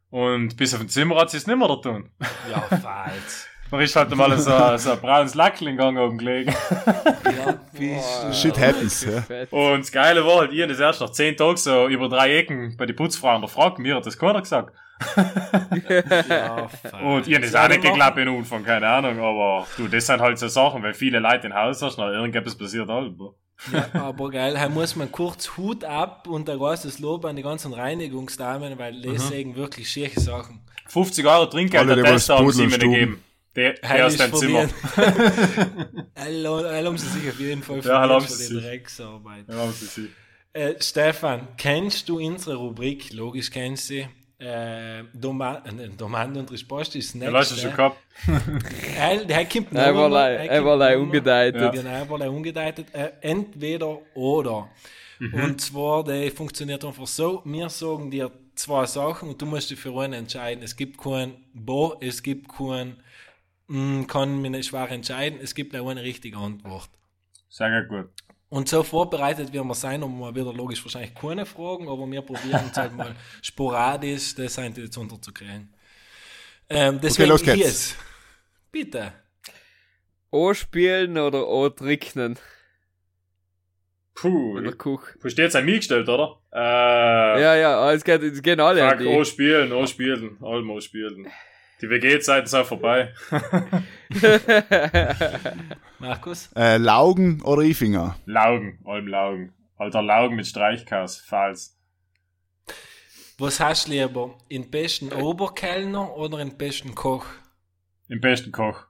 Und bis auf ein Zimmer hat sie es nicht mehr da tun. Ja, falsch. Dann ist halt mal so, so ein braunes Lackling gegangen oben gelegen. ja, bist Shit happens, ja. Und das Geile war halt, ich das erst nach 10 Tagen so über drei Ecken bei den Putzfrauen gefragt, mir hat das keiner gesagt. ja. Und das Ja, auch nicht geglaubt in Anfang, keine Ahnung, aber du, das sind halt so Sachen, weil viele Leute im Haus hast, na, irgendetwas passiert halt. Ja, aber geil, da muss man kurz Hut ab und ein großes Lob an die ganzen Reinigungsdamen, weil Mhm. das sagen wirklich schöne Sachen. 50 Euro Trinkgeld Alle, der Tester haben was sie mir Pudeln nicht gegeben. Der, der aus deinem Zimmer. Haben sie sich auf jeden Fall Ja, sie die sich. Drecksarbeit. Ja, haben sie sie. Äh, Stefan, kennst du unsere Rubrik? Logisch kennst du sie. Äh, Doma äh, Domande und Resposta ist das Ja, lass es nächste. schon gehabt. Er, der kommt noch Einerlei- einmal, er kommt einerlei noch einmal. ungedeitet. Ja. Genau, einerlei ungedeitet. Äh, entweder oder. Mhm. Und zwar, der funktioniert einfach so, wir sagen dir zwei Sachen und du musst dich für einen entscheiden. Es gibt kein Bo, es gibt kein mm, kann mich nicht schwer entscheiden, es gibt auch eine richtige Antwort. Sehr gut. Und so vorbereitet werden wir sein, um mal wieder logisch wahrscheinlich keine Fragen, aber wir probieren es halt mal sporadisch, das sind jetzt unterzukriegen. Ähm, deswegen los geht's. ist. Bitte. O spielen oder O tricknen? Puh, Oder Kuch? du steht an mich gestellt, oder? Äh, Ja, ja, es, geht, es gehen alle Fuck, oh die. spielen, oh spielen, allem oh spielen. Die WG-Zeiten sind vorbei. Markus? Äh, Laugen oder Ifinger? Laugen, allem Laugen. Alter Laugen mit Streichkass, falls. Was hast du lieber? Den besten Oberkellner oder den besten Koch? Im besten Koch.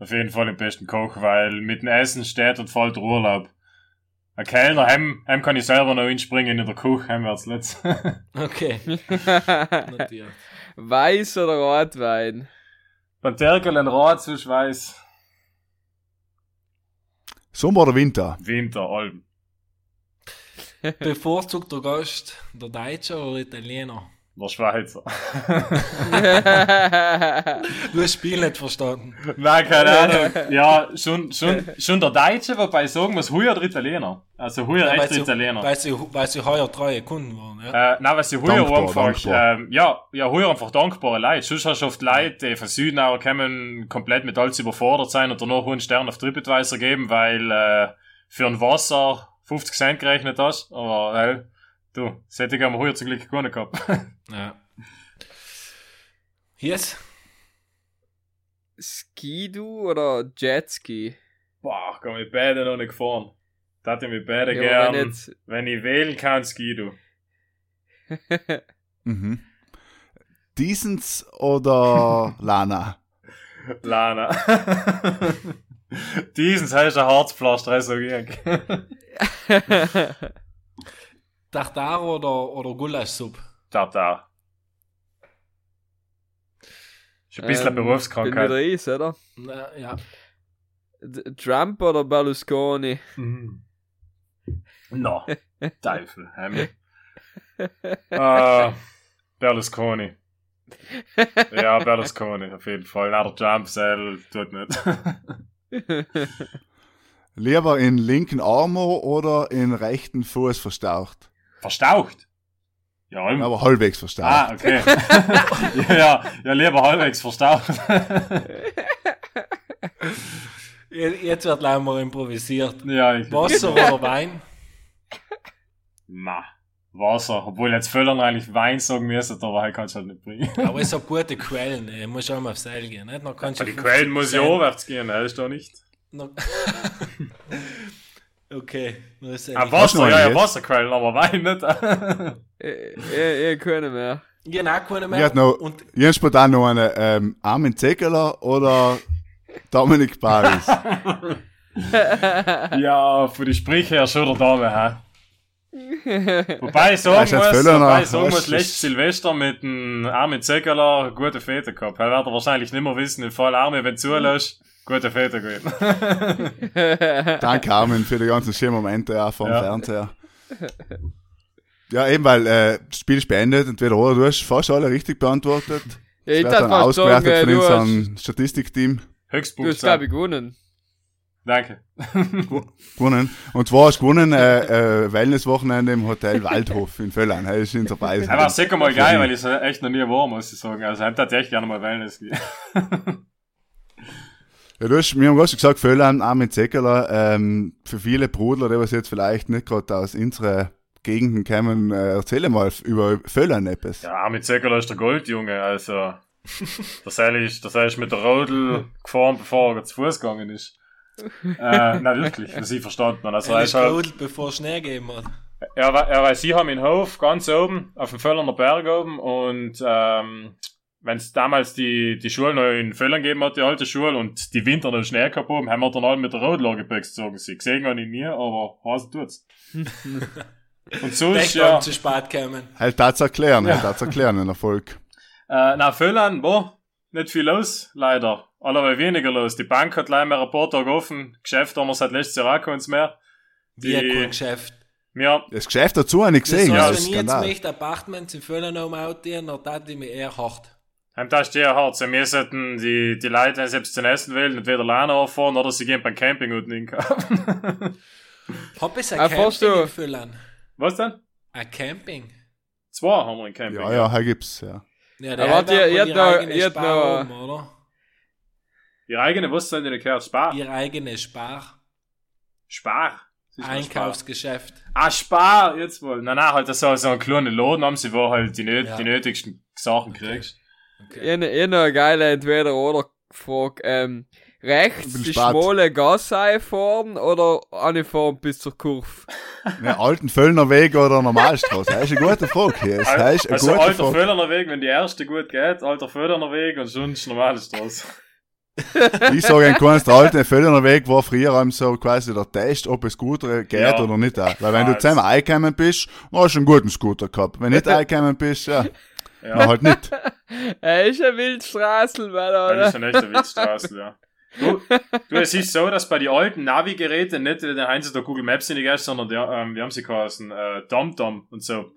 Auf jeden Fall im besten Koch, weil mit dem Essen steht und fällt der Urlaub. Ein Kellner, heim, heim kann ich selber noch hinspringen in der Küche, heim wird's letzt. Okay, natürlich. Weiß oder Rotwein? Beim Terkel ein Rad zu Schweiß. Sommer oder Winter? Winter, Alben. Bevorzugt der Gast der Deutsche oder Italiener? Der Schweizer. Du hast das Spiel nicht verstanden. Nein, keine Ahnung. Ja, schon, schon, schon der Deutsche, wobei ich sagen muss, heuer der Italiener. Also heuer Ja, echt weil der sie, Italiener. weil, sie, weil sie heuer treue Kunden waren. Ja? Äh, nein, was ich heuer Dankbar, einfach, dankbar. ähm, ja, ja, heuer einfach dankbare Leute. Sonst hast du oft Leute, die von Süden auch kommen, komplett mit alles überfordert sein und danach einen Stern auf TripAdvisor geben, weil, äh, für ein Wasser 50 Cent gerechnet hast. Aber, weil, du, das hätte ich aber heuer zum Glück gar nicht gehabt. ja. Yes? Skidu oder Jetski? Boah, kann ich beide noch nicht gefahren. Das hätte ich mit beide Ja, gern. wenn Wenn, jetzt- ich wählen kann, Skidu. Mhm. Diesens oder Lana? Lana. Diesen heißt ein Harzpflaster, so ging. Tartar oder, oder Gulaschsuppe? Tartar. Ist ein bisschen Ähm, eine Berufskrankheit. Bin wieder is, oder? Na, ja. D- Trump oder Berlusconi? Mhm. No, Teufel. Himmel. äh, Berlusconi. Ja, Berlusconi, auf jeden Fall. Na, der Trump selber tut nicht. Lieber in linken Arm oder in rechten Fuß verstaucht? Verstaucht? Ja, im- Aber halbwegs verstaucht. Ah, okay. ja, ja, ja, lieber halbwegs verstaucht. Je- Jetzt wird leider mal improvisiert. ja, ich. Wasser oder Wein? Ma. Wasser. Obwohl jetzt Völlern eigentlich Wein sagen müssen, aber halt kannst du halt nicht bringen. Aber es hat gute Quellen, äh, muss auch mal aufs Seil gehen. Nicht? Kannst du die 50%. Quellen muss ja aufwärts gehen, ne? ist doch nicht. Okay, nur ist Ah, ja noch Wasser, ja, einen ja? Wasserquellen, aber Wein nicht. Ich, ich, ich kann mehr. Genau, keine Ich mehr. hätte noch, Und ich hätte spontan noch eine, ähm, Armin Zegeler oder Dominik Paris. ja, von den Sprüchen her schon der Dame, hä? Wobei ich sagen Ja, muss, wobei noch. ich sagen Was muss, ist- letztes Silvester mit dem Armin Zegeler gute Fete gehabt. Er wird wahrscheinlich nicht mehr wissen, im Fall Armin, wenn du zulässt, gute Fete gewesen. Danke, Armin, für die ganzen schönen Momente auch vom Ja. Fernseher. Ja, eben, weil äh, das Spiel ist beendet, entweder oder du hast fast alle richtig beantwortet. Ja, ich Das dann fast ausgewertet von hast, unserem Statistikteam du hast, Höchstpunkt. glaube ich, gewonnen. Danke. gewonnen. Und zwar hast du gewonnen äh, äh, Wellnesswochenende im Hotel Waldhof in Völlern. Das ist unser Preis. Er war sicher mal geil, weil ich es echt noch nie war, muss ich sagen. Also, ich hätte echt gerne mal Wellness gehen. Ja, du hast, wir haben gerade schon gesagt, Völlern, Armin Zeckerler, ähm, für viele Brudler, die was jetzt vielleicht nicht gerade aus unserer Gegenden kommen, äh, erzähl mal über Völlern etwas. Ja, Armin Zegerler ist der Goldjunge, also. Das ist, das ist mit der Rodel gefahren, bevor er zu Fuß gegangen ist. äh, na wirklich, was ich verstanden habe. Also, er ist ist halt, gerodelt, bevor es Schnee gegeben hat. er, war- sie haben den Hof ganz oben, auf dem Völlerner Berg oben und, ähm, wenn es damals die, die Schule noch in Völlern gegeben hat, die alte Schule, und die Winter noch Schnee gehabt haben, haben wir dann alle mit der Rodel gezogen. Sie gesehen habe ich nie, aber Hase tut's. und so ist ja. ja. zu spät gekommen. Halt das erklären, halt das erklären, ein Erfolg. Äh, na, Völlern, war nicht viel los, leider. Allerweil weniger los. Die Bank hat leider mehr ein paar Tage offen. Geschäft haben wir seit letztes Jahr auch keins mehr. Wie ein Die- cooles Geschäft. Wir, Das Geschäft dazu habe ich Das gesehen, heißt, das ist wenn ich jetzt möchte Apartments in Völlern um outgehen, dann tat ich mich eher hart. Haben das sehr hart. Sie müssen die, die Leute, wenn sie selbst zum Essen wollen, entweder Lana auffahren oder sie gehen beim Camping unten hinkaufen. Hab ich ein Ah, Camping Völlern? Was denn? Ein Camping? Zwei haben wir im Camping. Ja, ja, hier gibt's, ja. Ja, ihr- hat ihr ihre noch- eigene ihr noch- oder? Ihre eigene, was sind die nicht gehört? Spar? Ihre eigene Spar. Spar? Das ist mal Spar. Einkaufsgeschäft. Ah, Spar, jetzt wohl. Nein, nein, halt so, so einen kleinen Laden haben sie, wo halt die, nöt Ja. die nötigsten Sachen kriegst. Ich, ich noch eine geile Entweder-Oder-Frage. Ähm, rechts die spät. schmale Gasse fahren oder eine fahren bis zur Kurve? Ja, alten Völlner Weg oder Normalstraße? Das ist eine gute Frage. hier. Das ist eine Also gute alter Frage. Völlner Weg, wenn die erste gut geht, alter Völlner Weg und sonst normale Straße. Ich sage ein kleines, der alte Völlner Weg war früher so quasi der Test, ob es gut geht Ja. oder nicht. Auch. Weil wenn du zusammen eingekommen bist, hast du einen guten Scooter gehabt. Wenn nicht eingekommen bist, ja, Ja. na halt nicht. Er ist ein Wildstraßel, Mann, Das oder? ist eine echte Wildstraße, ja. Du, du, es ist so, dass bei den alten Navigeräten nicht den haben sie da Google Maps gehst, sondern die, ähm, wie haben sie geheißen, äh, TomTom und so.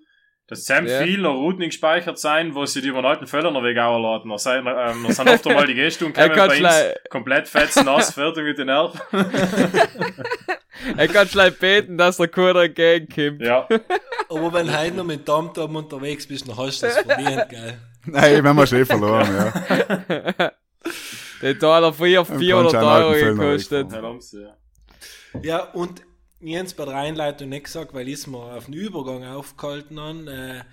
Das sind Ja. viele Routen gespeichert sein, wo sie die über den alten Völlner Weg laden. Da sind, ähm, da sind oft einmal die Er gekommen kann bei uns, komplett fetzen, nass, fertig mit den Nerven. Er kann schlecht beten, dass der Kuder entgegenkommt. Ja. Aber wenn du heute noch mit TomTom unterwegs bist, dann hast du das verdient, geil. Nein, wir haben wir schon verloren, ja. Der Taler früher kannst 400 einen alten Euro gekostet. Ja, da Jens bei der Einleitung nicht gesagt, weil ich es mir auf den Übergang aufgehalten habe. Äh,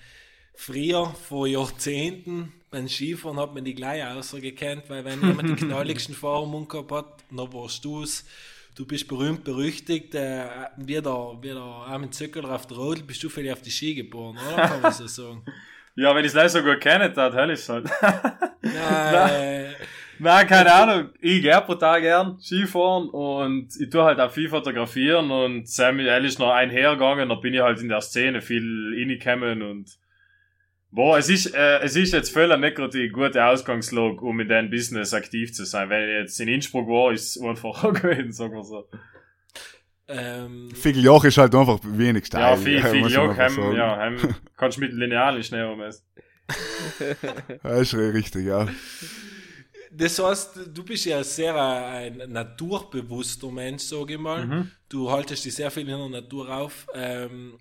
früher, vor Jahrzehnten, beim Skifahren hat man die gleich ausgekannt, weil wenn jemand die knalligsten Fahrermund gehabt hat, dann warst du es. Du bist berühmt, berüchtigt, äh, wie der, wie der Armin Zöckerler auf der Rodel, bist du vielleicht auf die Ski geboren, oder? Kann man so sagen. Ja, wenn ich es leider so gut kenne, dann hell ist halt. Nein, Nein, keine Ahnung. Ich gehe pro Tag gern Skifahren und ich tue halt auch viel fotografieren und Samuel ist noch einhergegangen, da bin ich halt in der Szene viel reingekommen und Boah, es ist, äh, es ist jetzt völlig nicht gerade die gute Ausgangslage, um in dem Business aktiv zu sein. Wenn ich jetzt in Innsbruck war, ist es einfacher gewesen, sagen wir so. ähm, Figeljoch ist halt einfach wenig steil. Ja, viel, viel Joch, heim, ja, heim, kannst mit Lineal nicht schnell ummessen. Das ist richtig, ja. Das heißt, du bist ja sehr ein naturbewusster Mensch, sage ich mal. Mhm. Du haltest dich sehr viel in der Natur auf. Ähm,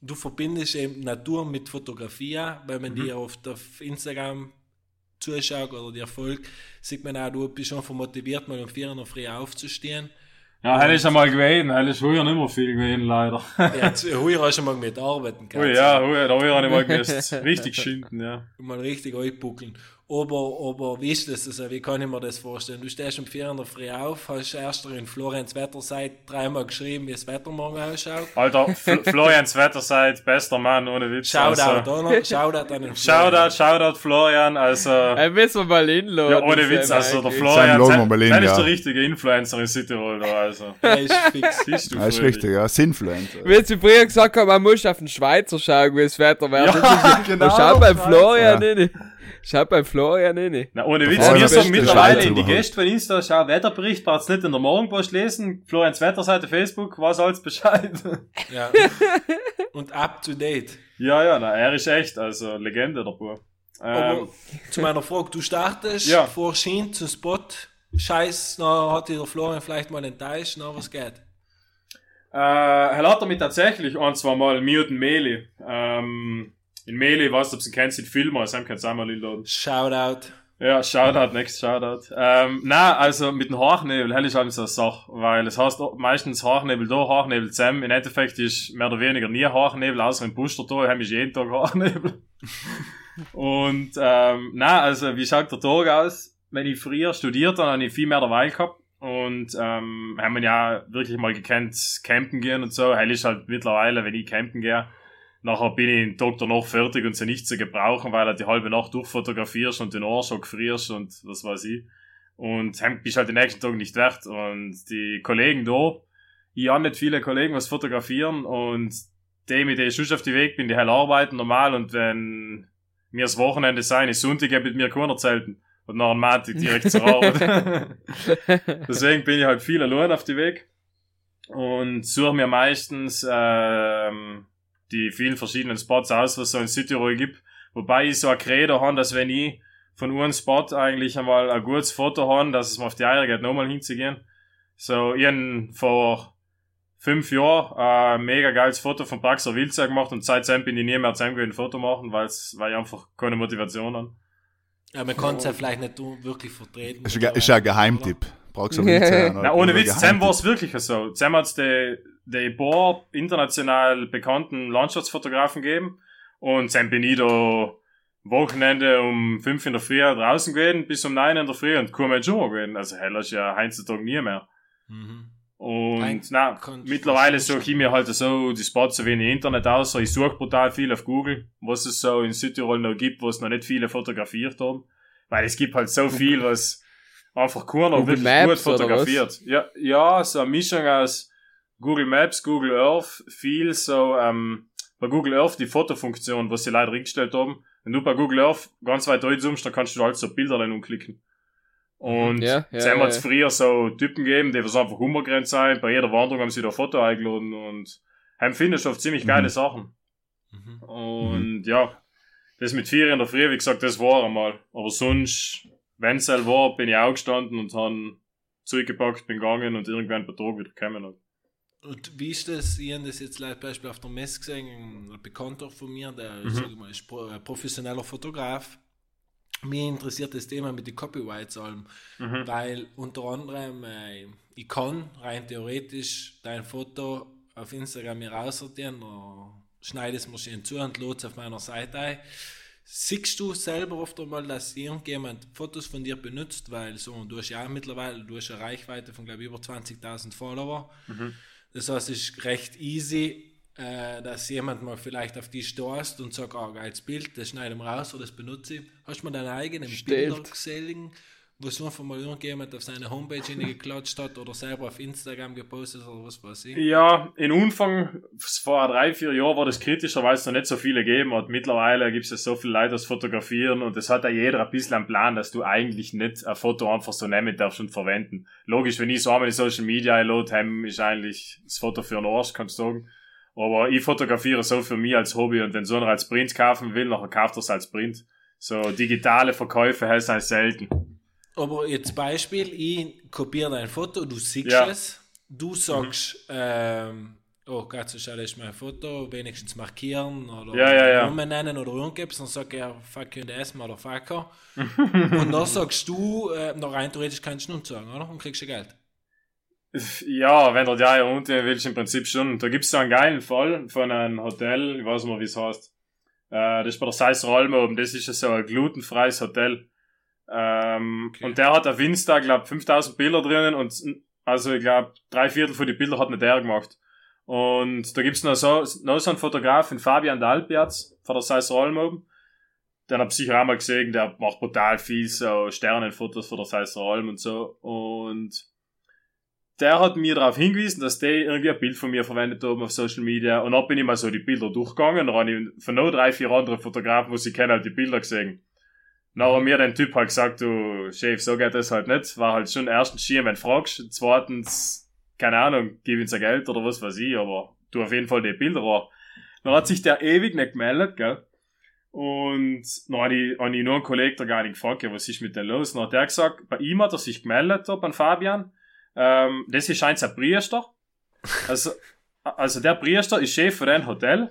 du verbindest eben Natur mit Fotografie, weil man Mhm. dir oft auf Instagram zuschaut oder dir folgt, sieht man auch, du bist einfach motiviert, mal um 4 Uhr früh aufzustehen Ja, hell ist einmal gewesen, hell ist früher nicht mehr viel gewesen, leider. Ja, heuer hast du mal mit arbeiten Ui, ja, ui, da habe ich mal gemisst. Richtig schinden, ja. Mal richtig einbuckeln. Aber, aber wie ist das? Also, wie kann ich mir das vorstellen? Du stehst um 4 in der Früh auf, hast erst in Florenz Wetterseite dreimal geschrieben, wie das Wetter morgen ausschaut. Alter, Fl Florians Wetterseite, bester Mann, ohne Witz. Shoutout, also, oder? Shoutout an den Shoutout, Shoutout Florian, also... Ey, müssen wir mal hinladen. Ja, ohne Witz, also der Sein Florian, Logo sein, mal hin, ist ja. der richtige Influencer in Südtirol da, also. Der ist fix. Siehst du, Ja, ist richtig, ja. Sinfluencer. Wie sie früher gesagt haben, man muss auf den Schweizer schauen, wie das Wetter wird. Ja, genau. Schau beim Schweizer. Florian Ja. rein. Schau beim Florian rein. Na, ohne Witz, wir sagen mittlerweile in die. Gäste von Insta, schau, Wetterbericht, braucht's nicht in der Morgenpost lesen, Florians Wetterseite, Facebook, was alles Bescheid. Ja. Und up to date. ja, ja, na, er ist echt, also, Legende, der Bub. Aber Ähm, zu meiner Frage, du startest Ja. vor Schien zum Spot. Scheiß, na, hat dich der Florian vielleicht mal enttäuscht, na, was geht? Äh, er hat damit tatsächlich ein, zwei Mal mir und Meli. Ähm, in Meli, weißt du, ob sie kennt, sind Filme, also haben kannst du einmal einladen. Shoutout. Ja, Shoutout, next Shoutout. Ähm, na, also mit dem Hochnebel, hell ist halt so eine Sache, weil es heißt meistens Hochnebel da, Hochnebel zusammen. Im Endeffekt ist mehr oder weniger nie Hochnebel, außer im Booster da, haben ich jeden Tag Hochnebel. Und, ähm, na, also wie schaut der Tag aus? Wenn ich früher studiert habe, habe ich viel mehr dabei gehabt. Und ähm, haben wir ja wirklich mal gekannt, campen gehen und so. Hell ist halt mittlerweile, wenn ich campen gehe, nachher bin ich den Tag danach fertig und sie nicht zu gebrauchen, weil du die halbe Nacht durchfotografierst und den Arsch auch frierst und was weiß ich. Und bist halt den nächsten Tag nicht wert. Und die Kollegen da, ich habe nicht viele Kollegen, was fotografieren und die, mit denen ich schon auf die Weg bin, die hell arbeiten normal und wenn mir das Wochenende sein ist, Sonntag mit mir keiner zelten. Und nach dem Montag direkt zur Arbeit. Deswegen bin ich halt viel allein auf die Weg und suche mir meistens ähm, die vielen verschiedenen Spots aus, was es so in Südtirol gibt. Wobei ich so ein Credo habe, dass wenn ich von einem Spot eigentlich einmal ein gutes Foto habe, dass es mir auf die Eier geht, nochmal hinzugehen. So, ich hab vor fünf Jahren ein mega geiles Foto von Praxer Wilzer gemacht und seitdem bin ich nie mehr zusammen ein Foto machen, weil's, weil ich einfach keine Motivation habe. Ja, man kann es ja vielleicht nicht wirklich vertreten. Ist ja ist ja ein Geheimtipp. Brauchst du nicht sagen. Na, ohne Witz, Sam war es wirklich so. Sam hat's die, die paar international bekannten Landschaftsfotografen gegeben und bin ich da Wochenende um 5 in der Früh draußen gewesen, bis um 9 in der Früh und kein Mensch schon gewesen. Also heller ist ja heutzutage nie mehr. Mhm. Und Nein, na, mittlerweile suche ich mir halt so die Spots so wie im Internet aus. Ich suche brutal viel auf Google, was es so in Südtirol noch gibt, wo es noch nicht viele fotografiert haben. Weil es gibt halt so viel, was einfach keiner wirklich Maps gut fotografiert. Ja, ja, so eine Mischung aus Google Maps, Google Earth, viel so, ähm, bei Google Earth die Fotofunktion, was sie leider eingestellt haben. Wenn du bei Google Earth ganz weit reinzoomst, dann kannst du halt so Bilder dann umklicken. Und Ja, ja, ja, haben ja. hat's früher so Typen gegeben, die was einfach humorgrenzt sein. Bei jeder Wanderung haben sie da ein Foto eingeladen und haben findest oft ziemlich geile Mhm. Sachen. Mhm. Und ja, das mit vier in der Früh, wie gesagt, das war einmal. Aber sonst, wenn's halt war, bin ich aufgestanden und han zurückgepackt, bin gegangen und irgendwann per Tag wieder gekommen. Und wie ist das? Ich habe das jetzt zum Beispiel auf der Messe gesehen, ein Bekannter von mir, der Mhm. mal, ist ein professioneller Fotograf. Mir interessiert das Thema mit den Copyrights allem, Mhm. weil unter anderem äh, ich kann rein theoretisch dein Foto auf Instagram mir raussortieren oder schneide es mir schön zu und es auf meiner Seite ein. Siehst du selber oft einmal, dass irgendjemand Fotos von dir benutzt, weil so, du hast ja mittlerweile, du hast eine Reichweite von glaube ich über 20.000 Follower. Mhm. Das heißt, es ist recht easy, äh, dass jemand mal vielleicht auf die stoßt und sagt, ah, geiles Bild, das schneide ich raus oder das benutze ich. Hast du mal deine eigenen. Bilder gesehen, wo es einfach mal irgendjemand auf seine Homepage hingeklatscht hat oder selber auf Instagram gepostet oder was weiß ich? Ja, in Anfang, vor drei, vier Jahren war das kritischer, weil es noch nicht so viele gegeben hat. Mittlerweile gibt es so viele Leute, das fotografieren und es hat ja jeder ein bisschen einen Plan, dass du eigentlich nicht ein Foto einfach so nehmen darfst und verwenden. Logisch, wenn ich so einmal in Social Media einlade, haben, ist eigentlich das Foto für einen Arsch, kannst du sagen. Aber ich fotografiere so für mich als Hobby und wenn so einer als Print kaufen will, nachher kauft er es als Print. So digitale Verkäufe heißt halt selten. Aber jetzt Beispiel, ich kopiere dein Foto, du siehst Ja. es, du sagst, ähm, oh Gott, so schau, das ist mein Foto, wenigstens markieren oder Ja, ja, ja. Namen nennen oder irgendwas, dann sagt er, fuck you in the ass, motherfucker. und dann sagst du, äh, noch rein theoretisch kannst du nun sagen, oder? Und kriegst du Geld. Ja, wenn du ja unten willst, im Prinzip schon. Da gibt's so einen geilen Fall von einem Hotel, ich weiß nicht mehr, wie es heißt. Äh, das ist bei der Seis Rolme oben, das ist ja so ein glutenfreies Hotel. Ähm, Okay. Und der hat auf Insta, glaub 5000 Bilder drinnen und also ich glaube drei Viertel von die Bilder hat nicht er gemacht. Und da gibt's noch so, noch so einen Fotografen, Fabian Dalpiaz, von der Seis Rolme oben. Den hab ich sicher auch mal gesehen, der macht brutal viel so Sternenfotos von der Seis Rolme und so. Und der hat mir darauf hingewiesen, dass der irgendwie ein Bild von mir verwendet haben auf Social Media. Und dann bin ich mal so die Bilder durchgegangen. Dann habe ich von noch drei, vier anderen Fotografen, wo sie kennen, halt die Bilder gesehen. Hat mir der Typ halt gesagt, du, Chef, so geht das halt nicht. War halt schon erstens schier, wenn du fragst. Zweitens, keine Ahnung, gib uns ein Geld oder was weiß ich, aber du auf jeden Fall die Bilder an. Dann hat sich der ewig nicht gemeldet, gell. Und dann habe ich, hab ich nur einen Kollegen da gar nicht gefragt, ja, was ist mit dem los? Dann hat der gesagt, bei ihm hat er sich gemeldet, da, beim Fabian. Ähm, das hier scheint ein Priester. Also, also der Priester ist Chef von einem Hotel.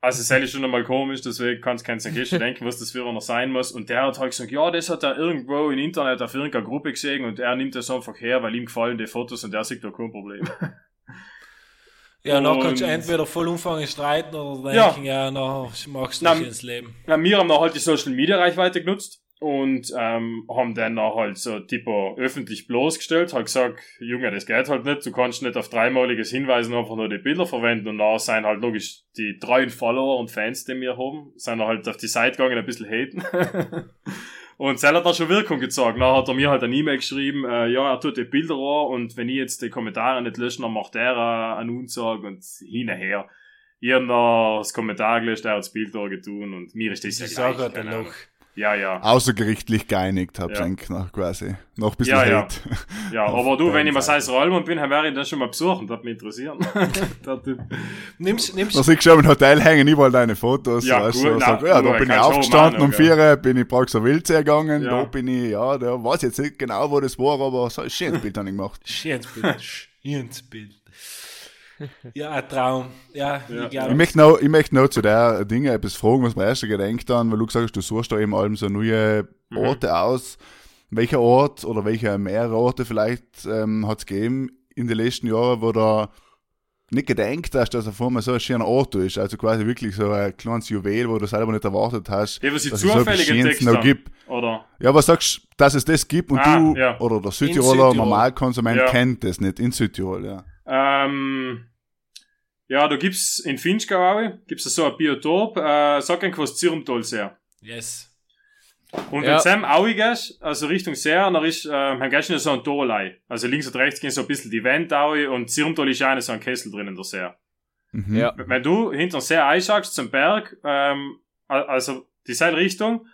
Also ist schon einmal komisch, deswegen kannst du kein Kiste denken, was das für einer sein muss. Und der hat halt gesagt, ja, das hat er irgendwo im Internet auf irgendeiner Gruppe gesehen und er nimmt das einfach her, weil ihm gefallen die Fotos und der sieht da kein Problem. Ja, dann kannst du Und- entweder vollumfänglich streiten oder Ja. denken, ja, dann machst du Na, ins Leben. Ja, wir haben dann halt die Social Media Reichweite genutzt und ähm, haben dann auch halt so tipo öffentlich bloßgestellt, halt gesagt, Junge, das geht halt nicht, du kannst nicht auf dreimaliges Hinweisen einfach nur die Bilder verwenden und da sind halt logisch die treuen Follower und Fans, die wir haben, sind halt auf die Seite gegangen, ein bisschen haten. und das hat dann schon Wirkung gezeigt. Dann hat er mir halt eine E-Mail geschrieben, äh, ja, er tut die Bilder an und wenn ich jetzt die Kommentare nicht löschen, dann macht er äh, einen Unsag und hin und her. Ich hab noch das Kommentar gelöscht, er hat das Bild da getun und mir ist das ja Ich gleich. keine dann Ahnung. noch. Ja, ja. Außergerichtlich geeinigt, hab's Ja. eigentlich noch quasi. Noch ein bisschen Ja, ja. Hate. Ja, aber du, wenn ich mal. Seis Rollmann bin, dann wäre ich dann schon mal besuchen, das würde mich interessieren. Der Typ. Nimmst, nimmst, Da siehst du schon im Hotel hängen überall deine Fotos. Ja, weißt, gut, du, na, sag, ja, da bin ich aufgestanden um vier, bin ich Praxer Wildsee gegangen, Ja. da bin ich, ja, der weiß jetzt nicht genau, wo das war, aber so ein schönes Bild habe ich gemacht. schönes Bild, schönes Bild. Ja, ein Traum. Ja, Ja. ich Ich möchte noch, ich möchte noch zu der Dinge etwas fragen, was mir erst gedenkt an, weil du gesagt hast, du suchst da eben allem so neue Mhm. Orte aus. Welcher Ort oder welche mehrere Orte vielleicht ähm, hat es gegeben in den letzten Jahren, wo da nicht gedenkt hast, dass er vor mir so ein schöner Ort ist. Also quasi wirklich so ein kleines Juwel, wo du selber nicht erwartet hast. Ja, was ich dass es so zufällig Schönes entdeckt noch gibt. Oder? Ja, was sagst du, dass es das gibt und Ah, du ja. oder der Südtiroler Südtirol. Normalkonsument Ja. kennt das nicht in Südtirol, ja. Ähm, ja, da gibt's in Finchgau auch, gibt's so ein Biotop, äh, sag einfach was Zirmtal sehr. yes. Und Ja. wenn Sam auch gehst, also Richtung See, dann ist, äh, dann gehst du in so ein Torlei. Also links und rechts gehen so ein bisschen die Wände auch und Zirmtal ist auch so ein Kessel drin in der See. Mhm. Ja. Wenn du hinter See einschaust zum Berg, ähm, al- also dieselbe Richtung,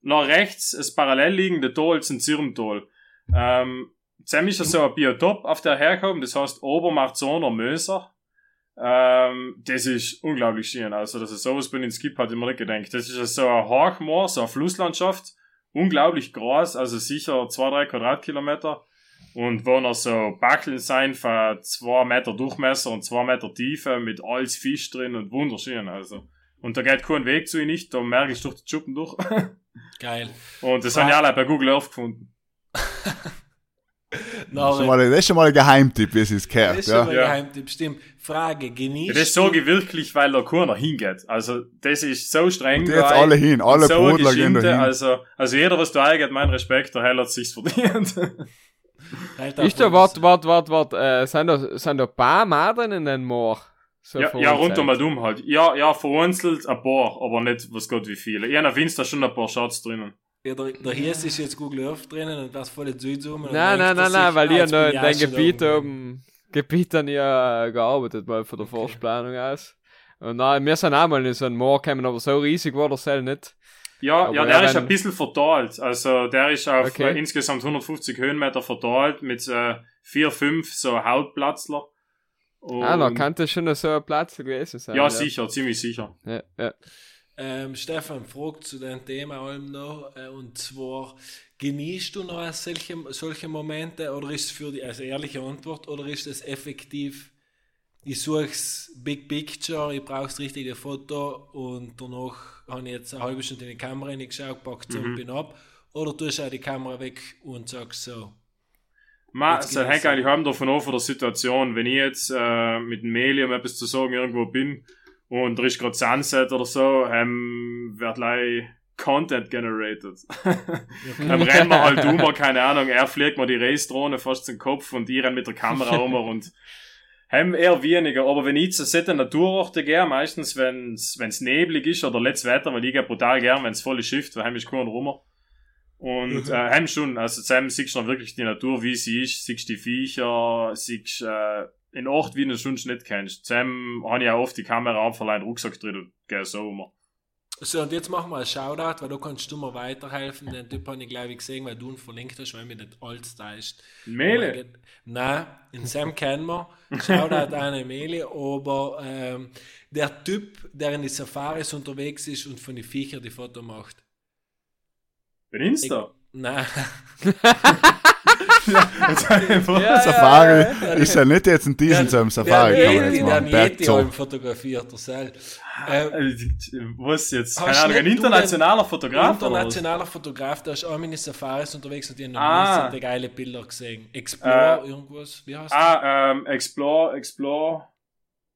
nach rechts das parallel liegende Tal zum Zirmtal. Ähm, Sam ist ja so ein Biotop auf der herkommen, das heißt Obermarzoner Möser. Ähm, das ist unglaublich schön. Also, dass es sowas bei gibt, hatte ich mir nicht gedacht. Das ist ja so ein Hochmoor, so eine Flusslandschaft. Unglaublich groß, also sicher zwei, drei Quadratkilometer. Und wo noch so Backeln sein von zwei Meter Durchmesser und zwei Meter Tiefe mit alles Fisch drin und wunderschön, also. Und da geht kein Weg zu ihr nicht, da merke ich durch die Schuppen durch. Geil. Und das haben ja alle bei Google Earth gefunden. Das, ist mal, das ist schon mal ein Geheimtipp, wie es ist das gehört, ist schon ja. mal Ja. Geheimtipp. Stimmt. Frage, genießt Ja, das sage ich wirklich, weil da keiner hingeht. Also, das ist so streng. Und jetzt alle hin, alle so Brudler gehen da hin. Also, also jeder, was da eingeht, mein Respekt, der Hell hat sich's verdient. Halt Ist da, wart, wart, wart, wart, äh, sind da, sind da ein paar mehr drin in den Moor? So ja, ja, rundum mal dumm halt. Ja, ja, vereinzelt ein paar, aber nicht, was Gott wie viele. Ich habe da schon ein paar Schatz drinnen. Ja, da, da hier ist jetzt Google Earth drinnen und das voll in Südzoomen. und Nein, nein, nein, nein, weil ah, ich jetzt noch in auch dein schon Gebiet oben, Gebiet dann ja gearbeitet, mal von der Forstplanung aus. Und nein, wir sind auch mal in so einem Moor gekommen, aber so riesig war der Cell nicht. Ja, Aber ja, ja, der ist wenn- ein bisschen verteilt. Also der ist auf Okay. äh, insgesamt 150 Höhenmeter verteilt mit äh, vier, fünf so Hauptplatzler. Und Ah, da könnte schon so ein Platz gewesen sein. ja, sicher, ziemlich sicher. Ja, ja. Ähm, Stefan fragt zu dem Thema allem noch, äh, und zwar, genießt du noch solche, solche Momente oder ist es für die, also ehrliche Antwort, oder ist es effektiv, ich such's Big Picture, ich brauch's richtige Foto und danach habe ich jetzt eine halbe Stunde in die Kamera reingeschaut, pack Mhm. zum bin ab, oder tust du auch die Kamera weg und sagst so, Ma, es hängt eigentlich davon auf von der Situation. Wenn ich jetzt äh, mit dem Meli, um etwas zu sagen, irgendwo bin und ist gerade Sunset oder so, ähm, wird gleich Content generated. Dann rennen wir halt um, keine Ahnung, er fliegt mir die Race-Drohne fast zum Kopf und ich renn mit der Kamera um und haben eher weniger. Aber wenn ich zu solchen Naturorte gehe, meistens wenn's wenn's neblig ist oder letztes Wetter, weil ich gehe brutal gern, wenn's voll schifft, weil heim ist kein Rummer. Und äh, heim schon, also zusammen siehst du dann wirklich die Natur, wie sie ist, siehst die Viecher, siehst äh, in Ort, wie du sonst nicht kennst. Zusammen habe ich auch oft die Kamera den Rucksack drin und gehe so um. So, und jetzt machen wir ein Shoutout, weil du kannst du mir weiterhelfen. Den Typ habe ich, glaube ich, gesehen, weil du ihn verlinkt hast, weil mir nicht alles da ist. Mele? Nein, in Sam kennen wir. Shoutout an Emile, aber ähm, der Typ, der in die Safaris unterwegs ist und von den Viechern die Foto macht. Bin Insta? Nein, ich einfach- Ja, Safari ja. ist ja nicht jetzt in diesem so einem Safari, der kann man Yeti, jetzt der. Berg Yeti Zoo. haben fotografiert, der Sel. Ähm, Äh, Was jetzt? Keine Ahnung, ein internationaler Fotograf was? internationaler Fotograf, der ist auch in Safaris unterwegs und die haben noch Ah. so geile Bilder gesehen. Explore, Äh, irgendwas, wie heißt der? Ah, ähm, Explore, Explore.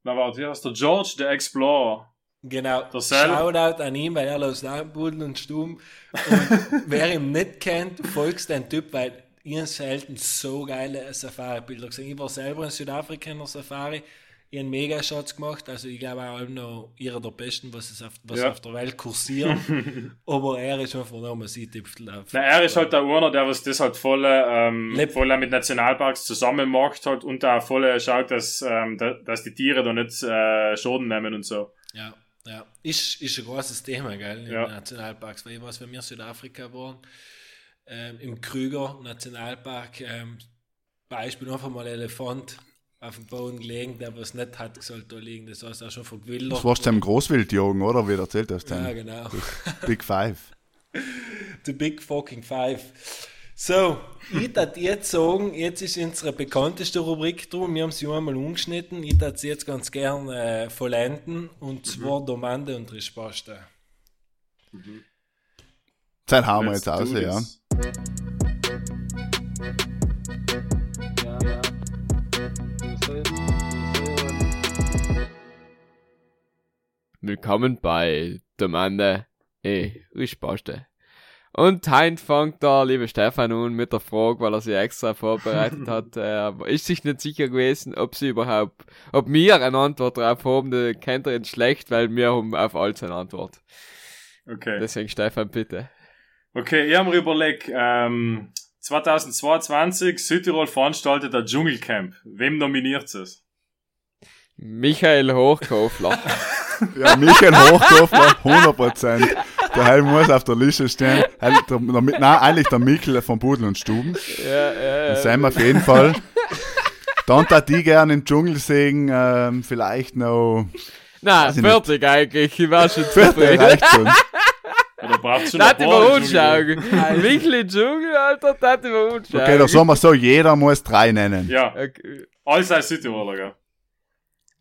Na warte, wie heißt der? George the Explorer. Genau, Der. Shoutout an ihn, weil er los Budel und Stumm. Und wer ihn nicht kennt, folgst den Typ, weil ich habe selten so geile Safari-Bilder gesehen. Ich war selber in Südafrika in der Safari, ich habe Megashots gemacht, also ich glaube auch noch ihrer der besten, was, es auf, was Ja. auf der Welt kursieren. Aber er ist einfach noch mal auf. Na, er ist halt der einer, der was das halt voll, ähm, voll mit Nationalparks zusammen macht halt und da voll schaut, dass, ähm, da, dass die Tiere da nicht äh, Schaden nehmen und so. Ja, ja. Ist, ist ein großes Thema, gell, in Ja. Nationalparks. Weil ich weiß, wenn wir in Südafrika waren, ähm, im Krüger Nationalpark, ähm, Beispiel einfach mal Elefant auf dem Boden gelegen, der was nicht hat, sollte da liegen. Das heißt auch schon vergewildert. Das warst du im Großwildjungen, oder? Wie du erzählt hast. Ja, den genau. Big Five. The Big Fucking Five. So, ich würde jetzt sagen, jetzt ist unsere bekannteste Rubrik drum. Wir haben sie einmal umgeschnitten. Ich würde sie jetzt ganz gern äh, vollenden. Und zwar Domande und Risposte. Zeit haben wir jetzt aus, ja. Ja, ja. Willkommen bei Domande e Risposte. Und heint fängt der liebe Stefan an mit der Frage, weil er sie extra vorbereitet hat. Er ist sich nicht sicher gewesen, ob sie überhaupt, ob wir eine Antwort drauf haben. Der kennt er jetzt schlecht, weil wir haben auf alles eine Antwort. Okay. Deswegen Stefan, bitte. Okay, ich habe mir überlegt, ähm, 2022 Südtirol veranstaltet ein Dschungelcamp. Wem nominiert es? Michael Hochkofler. Ja, Michael Hochkofler, 100%. Der Heil muss auf der Liste stehen. Heil, der, der, nein, eigentlich der Michael von Pudel und Stuben. ja, ja, Das ja. sehen wir auf jeden Fall. Dann da die gerne im Dschungel sehen, ähm, vielleicht noch. Nein, ich fertig eigentlich. Ich war schon Vierte zufrieden. reicht schon. Oder braucht schon Das ein hätte paar wir im Dschungel? Alter, das hätte wir anschauen. Okay, da sagen wir so, jeder muss drei nennen. Ja, Okay. alles als Südtiroler, gell?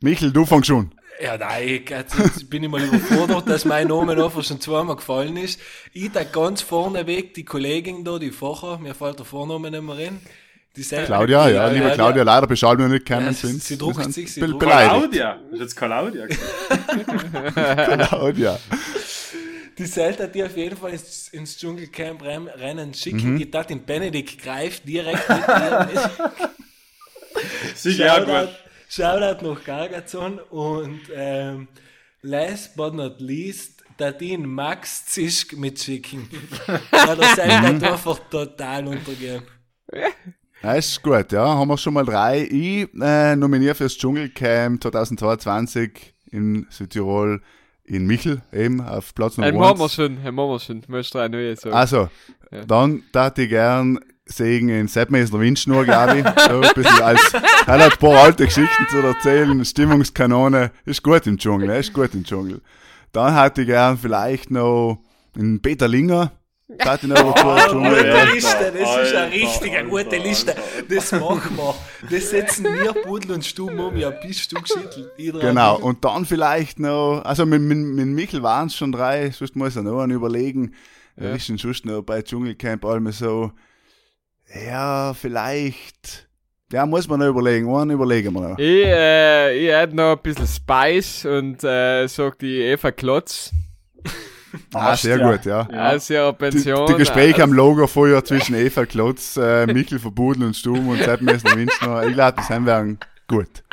Michael, du fängst schon. Ja, nein, ich- jetzt, jetzt bin ich mal überfordert, dass mein Name einfach schon zweimal gefallen ist. Ich da ganz vorneweg die Kollegin da, die vorher, mir fällt der Vorname nicht mehr rein. Die sagt- Claudia, ja, liebe Claudia, leider Bescheid noch nicht kennen Ja, sind. sie druckt sich, sie be- druckt-. Claudia. Ist jetzt Claudia. Claudia. Die sollte die auf jeden Fall ins, ins Dschungelcamp rennen schicken. Die tat in Benedikt greift direkt mit ihr. Sicher Shoutout, gut. Shoutout nach Gargazon und ähm, last but not least, da den Max Zischk mitschicken. ja, der sollte einfach total untergehen. Ja, ist gut, ja. Haben wir schon mal drei. Ich äh, nominiere fürs Dschungelcamp 2022 in Südtirol in Michel, eben auf Platz Nummer Ein machen wir 1. schon, machen wir schon. Möchtest du drei neue sagen? Also, Ja. dann darf ich gern sehen in Seppmesner Windschnur, glaube ich. So ein bisschen als, er hat ein paar alte Geschichten zu erzählen, Stimmungskanone. Ist gut im Dschungel, ne? ist gut im Dschungel. Dann hätte ich gern vielleicht noch in Peter Linger. Da hätte ich noch ein paar Dschungel. Gute Ja. Liste, das ist eine Alter, richtige Alter, gute Liste. Alter, Das machen wir. Das setzen wir Pudel und Stuben um. Ja, bist du geschüttelt. Ich. Genau, und dann vielleicht noch, also mit, mit, mit Michel waren es schon drei, sonst muss er noch einen überlegen. Wer ist denn sonst noch bei Dschungelcamp allem so? Ja, vielleicht. Ja, muss man noch überlegen. Einen überlegen wir noch. Ich, äh, ich hätte noch ein bisschen Spice und äh, sag die Eva Klotz. Ah, sehr ja. gut, ja. Ja. Ihrer Die, Pension. die Gespräche äh, am Logo vorher zwischen Eva Klotz, äh, Michel von Budel und Stum und Sepp Messner Winschner. Ich glaube, das haben wir gut.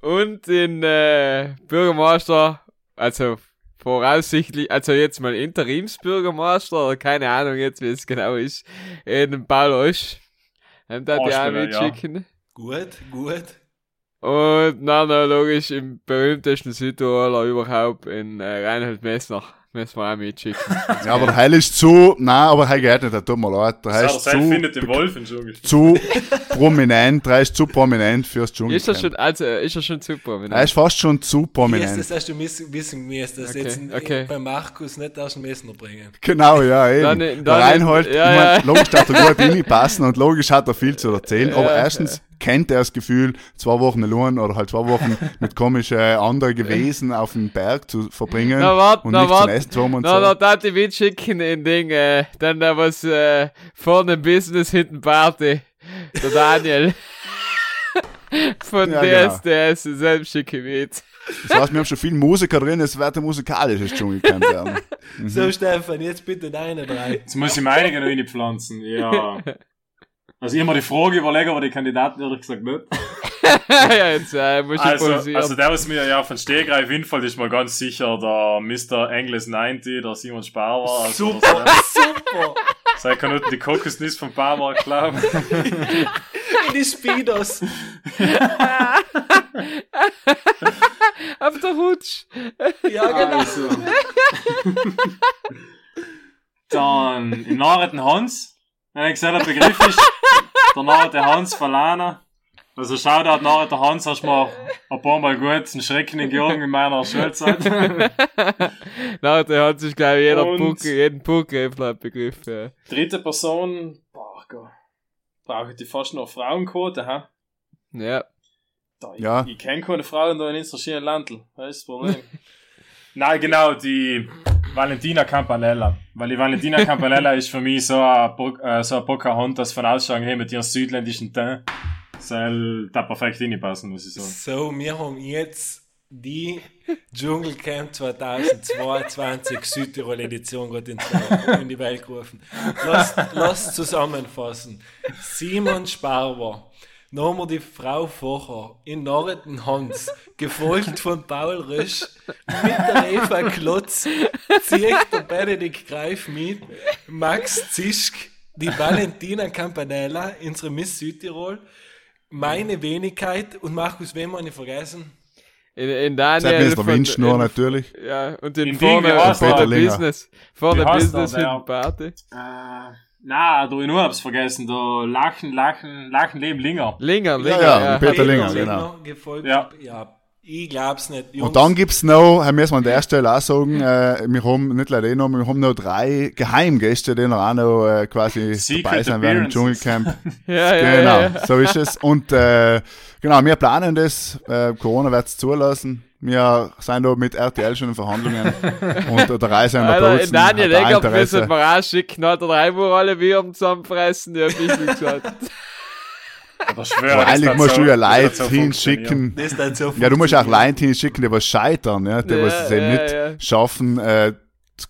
Und den äh, Bürgermeister, also voraussichtlich, also jetzt mal Interimsbürgermeister, oder keine Ahnung jetzt, wie es genau ist, den Paul Osch. Haben da die auch Aussteller, ja. mitschicken. Gut, gut. Und dann logisch im berühmtesten Südtiroler überhaupt, in äh, Reinhold Messner. Müssen wir auch mitschicken. Ja, aber der Heil ist zu, nein, aber Heil geht nicht, der tut mir leid. Der Heil Der ist Seil zu, findet den Wolf im Dschungel. zu prominent, der ist zu prominent fürs ist er schon, also, ist er schon super. Er ist fast schon zu prominent. das hast du wissen müssen, dass Okay, jetzt okay. bei Markus nicht aus dem Messner bringen. Genau, ja, eben. Dann- der dann- Reinhold, ja, ich mein, ja. logisch hat er gut reinpassen und logisch hat er viel zu erzählen, aber Ja, erstens kennt er das Gefühl, zwei Wochen allein oder halt zwei Wochen mit komischen anderen gewesen auf dem Berg zu verbringen Na, wart, und na, nicht zum. Essen zu haben und Na, so. na, da die mitschicken in Ding, äh, dann da was, äh, vorne Business, hinten Party. Der Daniel. Von Ja, genau. DSDS, selbst schicke mit. Das heißt, wir haben schon viele Musiker drin, es wird ein musikalisches Dschungelcamp werden. Mhm. So, Stefan, jetzt bitte deine drei. Jetzt muss ich meine noch reinpflanzen. Ja. Also immer die Frage überlegen, aber die Kandidaten ehrlich gesagt nicht. ja, jetzt, äh, muss ich Also, also der, was mir ja von Stehgreif hinfällt, ist mal ganz sicher der Mr. Englis 90, der Simon Sparwer. Also Super, Das, super. sei kann nicht die Kokosnuss vom Barmarkt glauben. In die Speedos. Auf der Hutsch. Ja, genau. Also. Dann im Narreten Hans. Wenn ich gesagt der Begriff ist, der Narrete Hans Verlana. Also schau da, Narrete Hans hast mir ein paar Mal gut einen Schrecken in Georgen in meiner Schulzeit. Na, der hat sich, glaube ich, jeder Puck, jeden Puckgräfler begriffen. Ja. Dritte Person, boah Gott. Brauche ich die fast noch Frauenquote, hä? ja. Da, ich, Ja. ich kenne keine Frauen da in unserer schönen Landl. Das ist das Problem. Nein, genau, die Valentina Campanella. Weil die Valentina Campanella ist für mich so ein, äh, so ein Pocahontas von Ausschau her mit ihrem südländischen Teint. Soll da perfekt reinpassen, muss ich sagen. So, wir haben jetzt die Dschungelcamp 2022 Südtirol Edition gerade in die Welt gerufen. Lass, lass zusammenfassen. Simon Sparwer, nochmal die Frau vorher, in Norreten Hans, gefolgt von Paul Rösch, mit der Eva Klotz, zieht der Benedikt Greif mit, Max Zischk, die Valentina Campanella, unsere Miss Südtirol, meine Wenigkeit und Markus Wemmer nicht vergessen. In, in Sepp Daniel. ist der von- Winch nur in- natürlich. Ja, und den In vorne, vorne Business. Vorne Business, hinten Party. Äh, na, du, ich nur hab's vergessen. Da Lachen, Lachen, Lachen, Leben, Linger. Linger, Linger, ja, ja. Peter Peter Linger, Linger, genau. Gefolgt, Ja. ja. ja, ich glaub's nicht. Jungs, Und dann gibt's noch, äh, müssen wir an der Stelle auch sagen, äh, wir haben, nicht leider eh noch, wir haben noch drei Geheimgäste, die noch auch noch äh, quasi Secret dabei sein werden im. Dschungelcamp. Ja, ja, genau, ja, ja. so ist es. Und äh, genau, wir planen das, äh, Corona wird's zulassen. Wir sind da mit RTL schon in Verhandlungen und der Reise an der Bozen Eggert Interesse. müssen wir auch schicken, hat er dreimal alle Viren zusammenfressen, die hab ich nicht gesagt. Aber schwöre, Aber das eigentlich musst so- du ja Leute so hinschicken. so Ja, du musst auch. Leute hinschicken, die was scheitern, ja, die Ja, was es ja, nicht ja. schaffen, äh,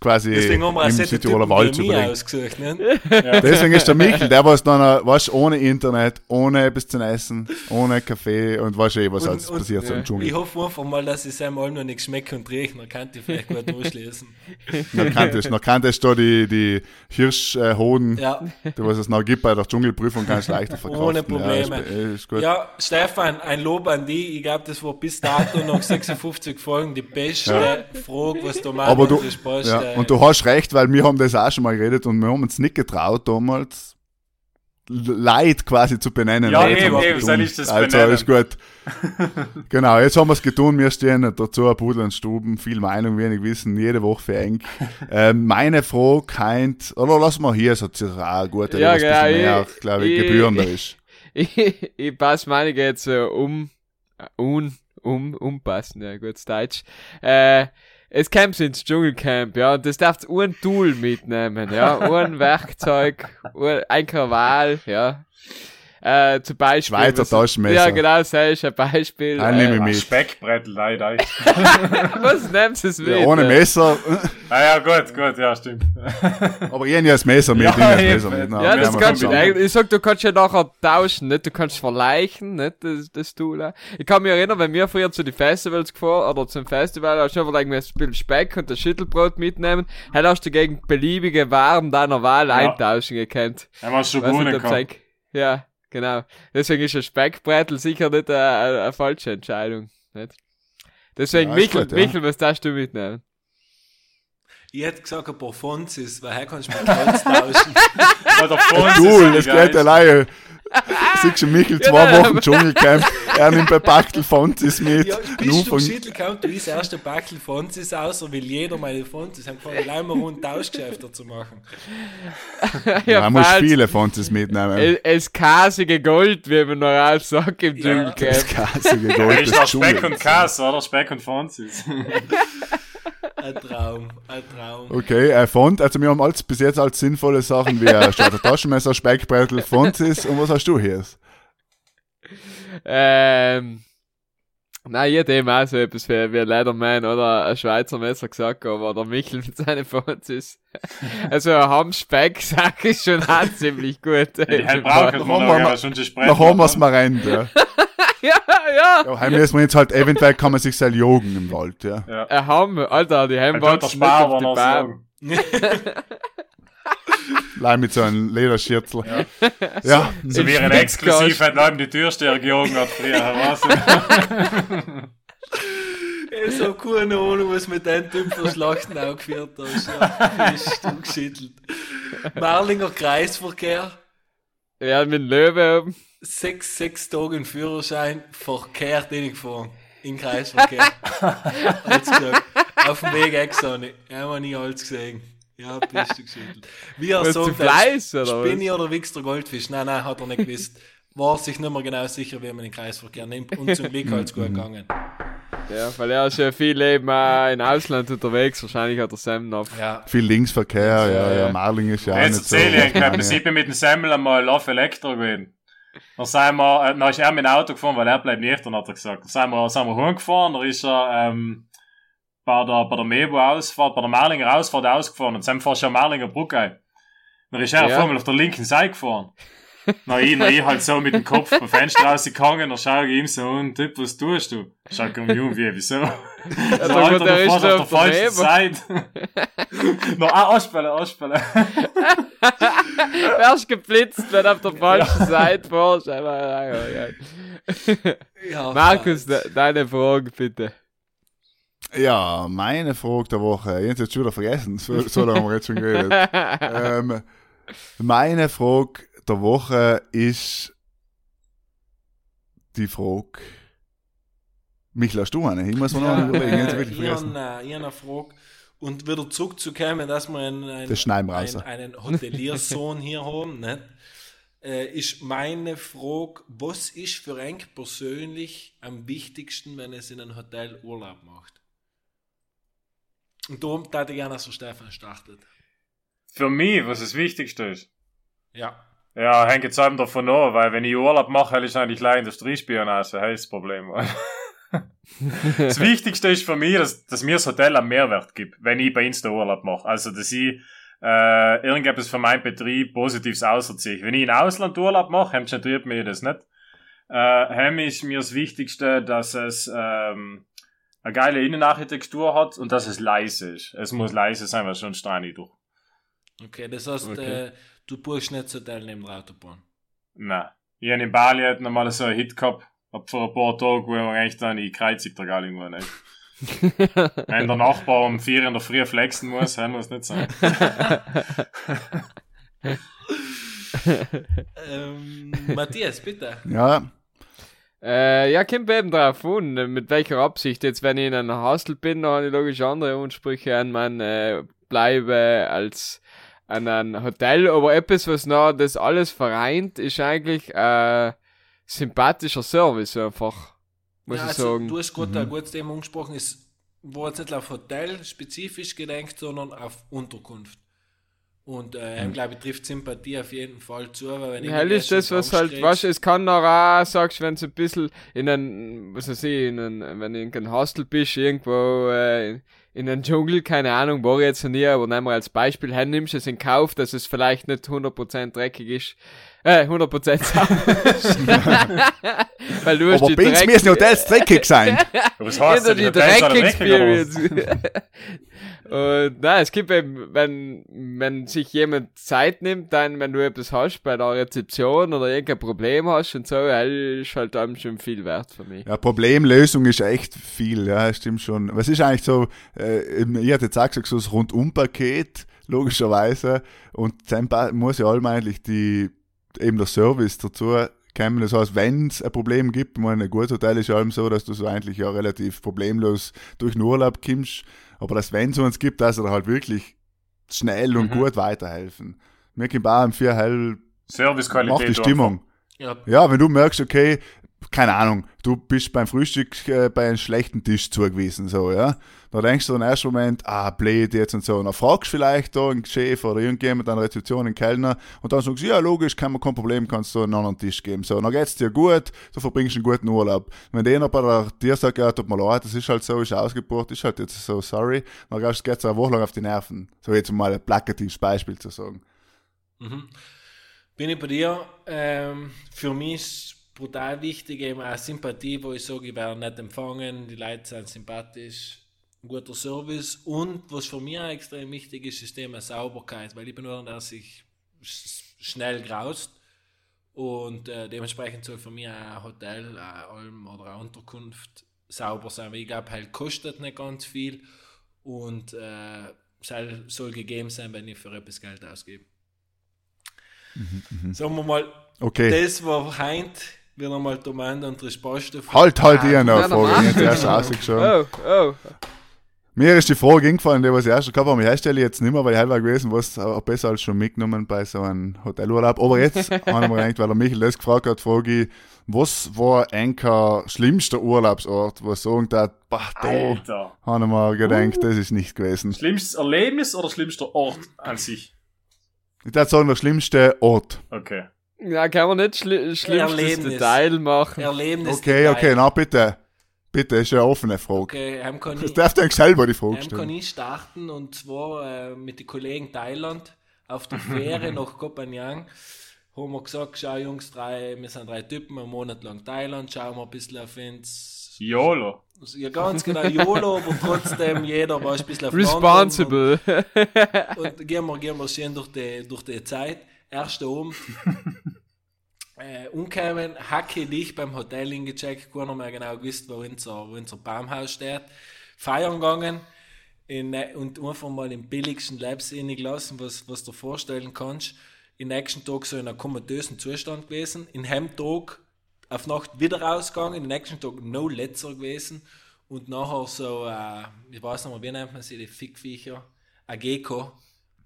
quasi Deswegen haben wir im Südtiroler Wald zu bringen. ausgesucht. Ne? Deswegen ist der Michel, der was dann, weißt, ohne Internet, ohne etwas zu essen, ohne Kaffee und weißt eh, was Und- alles und- passiert so im ja. Ich Dschungel. hoffe einfach mal, dass es seinem allem noch nicht schmeckt und riecht. Dann kann ich vielleicht gut durchlesen. Noch kanntest, noch kanntest du die, die Hirschhoden, Ja. die was es noch gibt bei der Dschungelprüfung, kannst du leichter verkaufen. Ohne Ja, Probleme. ist, äh, ist gut. Ja, Stefan, ein Lob an die. Ich glaube, das war bis dato nach 56 Folgen die beste Frage, was du machst. Aber du, das passt, ja, äh, und du hast recht, weil wir haben das auch schon mal geredet und wir haben uns nicht getraut damals, Leid quasi zu benennen. Ja, Jetzt eben, eben, soll ich das Also benennen? ist gut. genau, jetzt haben wir es getan, wir stehen dazu, Pudel und Stuben, viel Meinung, wenig Wissen, jede Woche für eng. ähm, meine Frage keint, oder lass mal hier, es hat sich auch gut, Ja, ein bisschen genau, mehr, ich- glaube ich, ich- gebührender ist. ich, ich passe meine jetzt äh, um, äh, un, um, umpassen, ja, gutes Deutsch. Äh, es kommt ins Dschungelcamp, ja, und das darfst ein Tool mitnehmen, ja, ein Werkzeug, ein ein Krawall, ja. Äh, zum Beispiel. Schweizer was- Taschenmesser. Ja, genau, das ist ein Beispiel. Ein nehme äh, ich Ein mit. Speckbrettel, leider. was nimmst du es mit? Ja, ohne ja? Messer. Ah ja, gut, gut, ja, stimmt. Aber ich ja das Messer mit. Ja, ich das. Messer mit. Na, Ja, das kannst du eigentlich. Ich sag, du kannst ja nachher tauschen, nicht? Du kannst verleichen, nicht? Das, das Tool. auch. Ich kann mich erinnern, wenn wir früher zu den Festivals gefahren, oder zum Festival, hast du einfach irgendwie ein bisschen Speck und das Schüttelbrot mitnehmen, dann hast du gegen beliebige Waren deiner Wahl eintauschen gekannt. Schon Weißt du, gehabt. Zeig- Ja, genau. Deswegen ist ein Speckbrettel sicher nicht eine, eine, eine falsche Entscheidung, nicht? Deswegen, Ja, Michel, gut, ja. Michel, was darfst du mitnehmen? Ich hätte gesagt, ein paar Fonzis, weil her kannst du mit Holz tauschen. Fonz Cool, ist das geht alleine. Siehst du Michel zwei nein, Wochen Dschungelcamp, er nimmt bei Bachtel Fonzis mit. Ja, du von, Schüttelkamp, du isst erst ein Backel Fonzis aus, will jeder meine Fonzis. Haben vorhin allein mal rund Tauschgeschäfte zu machen. ja, er muss falls- viele Fonzis mitnehmen. Es, es kasige Gold, wie man noch alles sagt im Ja. Das Dschungelcamp. kasige Ja, Gold ist des doch Speck und. Kass, oder? Speck und Fonzis. Ein Traum, ein Traum. Okay, äh, Font, also wir haben alles, bis jetzt als sinnvolle Sachen wie ein Taschenmesser, Speckbrettel, Fontis und was hast du hier? Ähm, nein, ich hätte eben auch so etwas wie, wie ein Leatherman oder ein Schweizer Messer gesagt, aber der Michel mit seinen Fonzis. Also ein Hamm-Speck-Sack ist schon auch ziemlich gut. Die halt brauchen wir noch, ja, sprechen. Haben wir es mal rein, ja. ja, ja. Ja, heim müssen wir jetzt halt, eventuell kann man sich selber jogen im Wald, ja. Ein Hamm, Alter, die wachsen nicht Sparer auf die sagen. Leih mit so einem Lederschürzel. Ja, So wie ein. Exklusiv hat Leute die Türsteher gejogen hat früher? Ich so keine Ahnung, was mit dem Typ für Schlachten angeführt hast. Ja, bist du geschüttelt. Marlinger Kreisverkehr, Ja, mit dem Löwe oben. Sechs, sechs Tage in Führerschein, verkehrt hingefahren. In Kreisverkehr. Alles gesagt. Auf dem Weg extra nicht. Haben nie alles gesehen. Ja, bist du geschüttelt. Wie er Was, so Fleiß, oder was? Spinni oder wichst der Goldfisch? Nein, nein, hat er nicht gewusst. War sich nicht mehr genau sicher, wie man den Kreisverkehr nimmt. Und zum Glück hat es gut gegangen. Ja, weil er ist ja viel eben auch in Ausland unterwegs. Wahrscheinlich hat er Sam noch. Ja. viel Linksverkehr, ja, ja, ja. Marling ist ja auch Jetzt nicht so. erzähle ich, ich Ja. ich bin mit dem Semmel einmal Love Elektro gewesen. Dann sind wir, dann ist er mit dem Auto gefahren, weil er bleibt nüchtern, hat er gesagt. Dann sind wir, sind wir heimgefahren, dann ist er, ähm, bei der, bei der Mebo Ausfahrt, bei der Merlinger Ausfahrt ausgefahren und dann fährst du an Merlinger Brücke. Dann ist er Ja. auf einmal auf der linken Seite gefahren. Na, ich, na, ich halt so mit dem Kopf beim Fenster rausgegangen, dann schau ich ihm so an, Typ, was tust du? Er mich um, wie, wieso? So, der Alter, der du ist auf der auf der falschen. Seite. noch, ah, anspielen, anspielen. Wärst geblitzt, wenn du auf der falschen Seite fährst. Ja, ja, ja. ja Markus, de deine Frage bitte. Ja, meine Frage der Woche. Ich habe jetzt schon wieder vergessen. So, so lange haben wir jetzt schon geredet. ähm, meine Frage der Woche ist die Frage. Michel, hast du eine? Ich muss mir noch Ja, überlegen. Äh, wirklich ich vergessen. habe äh, ich hab eine Frage. Und wieder zurückzukommen, dass wir einen, einen, einen, einen Hoteliersohn hier haben, ne? äh, ist meine Frage, was ist für einen persönlich am wichtigsten, wenn es in einem Hotel Urlaub macht? Und darum hätte ich gerne, dass der Stefan startet. Für mich, was das Wichtigste ist. Ja. Ja, hängt jetzt eben davon ab, weil wenn ich Urlaub mache, ist eigentlich gleich Industriespionage, das ist das Problem. das Wichtigste ist für mich, dass, dass mir das Hotel einen Mehrwert gibt, wenn ich bei Insta Urlaub mache. Also, dass ich äh, irgendetwas für meinen Betrieb Positives auserziehe. Wenn ich in Ausland Urlaub mache, hemmt mich das nicht. Äh, hem ist mir das Wichtigste, dass es ähm, eine geile Innenarchitektur hat und dass es leise ist. Es muss leise sein, weil sonst stehe ich durch. Okay, das heißt, Okay. Äh, du buchst nicht das Hotel neben der Autobahn. Nein. Ich hab in Bali hat noch mal so einen Hit gehabt, hab vor ein paar Tagen, wo wir eigentlich dann in Kreuzigtergal irgendwo nicht. Wenn der Nachbar um vier in der Früh flexen muss, dann muss nicht sein. ähm, Matthias, bitte. Ja, Äh, ja, kommt eben drauf an, mit welcher Absicht. Jetzt, wenn ich in einem Hostel bin, dann habe ich logisch andere Ansprüche an mein äh, Bleibe als an ein Hotel. Aber etwas, was noch das alles vereint, ist eigentlich äh, sympathischer Service einfach, muss Ja, ich also, sagen. Du hast gerade ein gutes Thema angesprochen, ist war jetzt nicht auf Hotel spezifisch gedenkt, sondern auf Unterkunft. Und äh, mhm. glaube ich, trifft Sympathie auf jeden Fall zu, weil wenn ich. Hell ist das, was halt, was es kann noch auch, sagst, wenn du ein bisschen in ein, was weiß ich, in ein, wenn du in ein Hostel bist, irgendwo, äh, in den Dschungel, keine Ahnung, war ich jetzt noch nie, aber nehmen wir als Beispiel, her, nimmst es in Kauf, dass es vielleicht nicht 100% dreckig ist, äh, 100% sauber Weil du hast aber die Dreck... müssen Hotels dreckig sein. Was heißt die Dreck-Experience. Und nein, es gibt eben, wenn, wenn sich jemand Zeit nimmt, dann, wenn du etwas hast bei der Rezeption oder irgendein Problem hast und so, ist halt dann schon viel wert für mich. Ja, Problemlösung ist echt viel, ja, stimmt schon. Was ist eigentlich so, äh, ich hatte jetzt auch gesagt, so das Rundum-Paket, logischerweise, und dann muss ja allem eigentlich die, eben der Service dazu kommen. Das heißt, wenn es ein Problem gibt, ich meine, ein gutes Hotel ist ja allem so, dass du so eigentlich ja relativ problemlos durch den Urlaub kommst, aber dass wenn es uns gibt, dass er halt wirklich schnell und mhm. gut weiterhelfen. Mir kommt auch im vier hell Servicequalität macht die Stimmung. Ja. ja, wenn du merkst, okay, keine Ahnung, du bist beim Frühstück äh, bei einem schlechten Tisch zugewiesen, so, ja. Da denkst du im ersten Moment, ah, blöd jetzt und so. Und dann fragst du vielleicht da einen Chef oder irgendjemand an der Rezeption, einen Kellner, und dann sagst du, ja, logisch, kein, kein Problem, kannst du einen anderen Tisch geben. So, dann geht's dir gut, du verbringst einen guten Urlaub. Wenn der bei der, dir sagt, ja, tut mir leid, das ist halt so, ist ausgebucht, ist halt jetzt so, sorry, dann geht's es eine Woche lang auf die Nerven. So jetzt mal ein plakatives Beispiel zu sagen. Mhm. Bin ich bei dir, ähm, für mich ist brutal wichtig, eben auch Sympathie, wo ich sage, ich werde nicht empfangen, die Leute sind sympathisch, ein guter Service. Und was für mich auch extrem wichtig ist, ist das Thema Sauberkeit, weil ich bin nur, der sich schnell graust. Und äh, dementsprechend soll für mich ein Hotel, ein Alm oder eine Unterkunft sauber sein, weil ich glaube, halt kostet nicht ganz viel. Und äh, soll, soll gegeben sein, wenn ich für etwas Geld ausgebe. Mhm, mh. Sagen wir mal, okay. das war Heint wieder einmal Domain und Resposte. Halt, halt, ah, ihr noch Frage. Ich habe erst rausgeschaut. Oh, oh. Mir ist die Frage eingefallen, die was ich erst gehabt habe, ich herstelle jetzt nicht mehr, weil ich halber gewesen was auch besser als schon mitgenommen bei so einem Hotelurlaub. Aber jetzt habe ich mir gedacht, weil der Michael das gefragt hat, frage ich, was war Enker schlimmster Urlaubsort, wo sagen da, bah, da habe ich mir gedacht, uh. das ist nicht gewesen. Schlimmstes Erlebnis oder schlimmster Ort an sich? Ich würde sagen, der schlimmste Ort. Okay. Ja, kann man nicht schli schlimmstes Detail machen. Erlebnis okay, Detail. okay, na bitte. Bitte, ist eine offene Frage. Okay, ähm, kann das ich, darf dir selber die Frage stellen. kann ich starten und zwar äh, mit den Kollegen Thailand auf der Fähre nach Kopenhagen. Haben wir gesagt, schau Jungs, drei, wir sind drei Typen, einen Monat lang Thailand, schauen wir ein bisschen auf uns. YOLO. Ja, ganz genau, YOLO, aber trotzdem jeder war ein bisschen auf Responsible. Und, und gehen, wir, gehen wir schön durch die, durch die Zeit erst oben. äh, umgekommen, hacke dich beim Hotel hingecheckt, nicht mehr genau gewusst, wo unser, wo unser Baumhaus steht. Feiern gegangen in, und einfach mal im billigsten Leibsinne gelassen, was, was du dir vorstellen kannst. Im nächsten Tag so in einem komatösen Zustand gewesen. In Hemdtag auf Nacht wieder rausgegangen, im nächsten Tag no letzter gewesen. Und nachher so, äh, ich weiß nicht mehr, wie nennt man sie, die Fickviecher, ein Gecko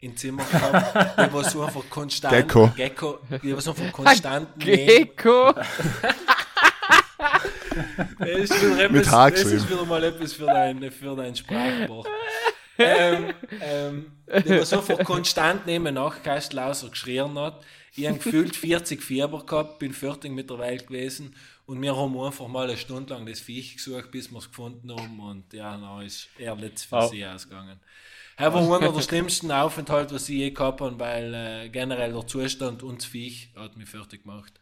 im Zimmer gehabt, der war so einfach konstant. Gecko. Gecko. Der war so einfach konstant. Gecko. das, ist wieder etwas, das ist wieder mal etwas für dein, für dein Sprachbuch. ähm, ähm, der war so einfach konstant neben Nachkastel außer geschrien hat. Ich habe gefühlt 40 Fieber gehabt, bin fertig mit der Welt gewesen und wir haben einfach mal eine Stunde lang das Viech gesucht, bis wir es gefunden haben und ja, dann ist er letzt für oh. sie ausgegangen. Er war einer der schlimmsten Aufenthalte, was ich je gehabt habe, weil äh, generell der Zustand und das Viech hat mich fertig gemacht.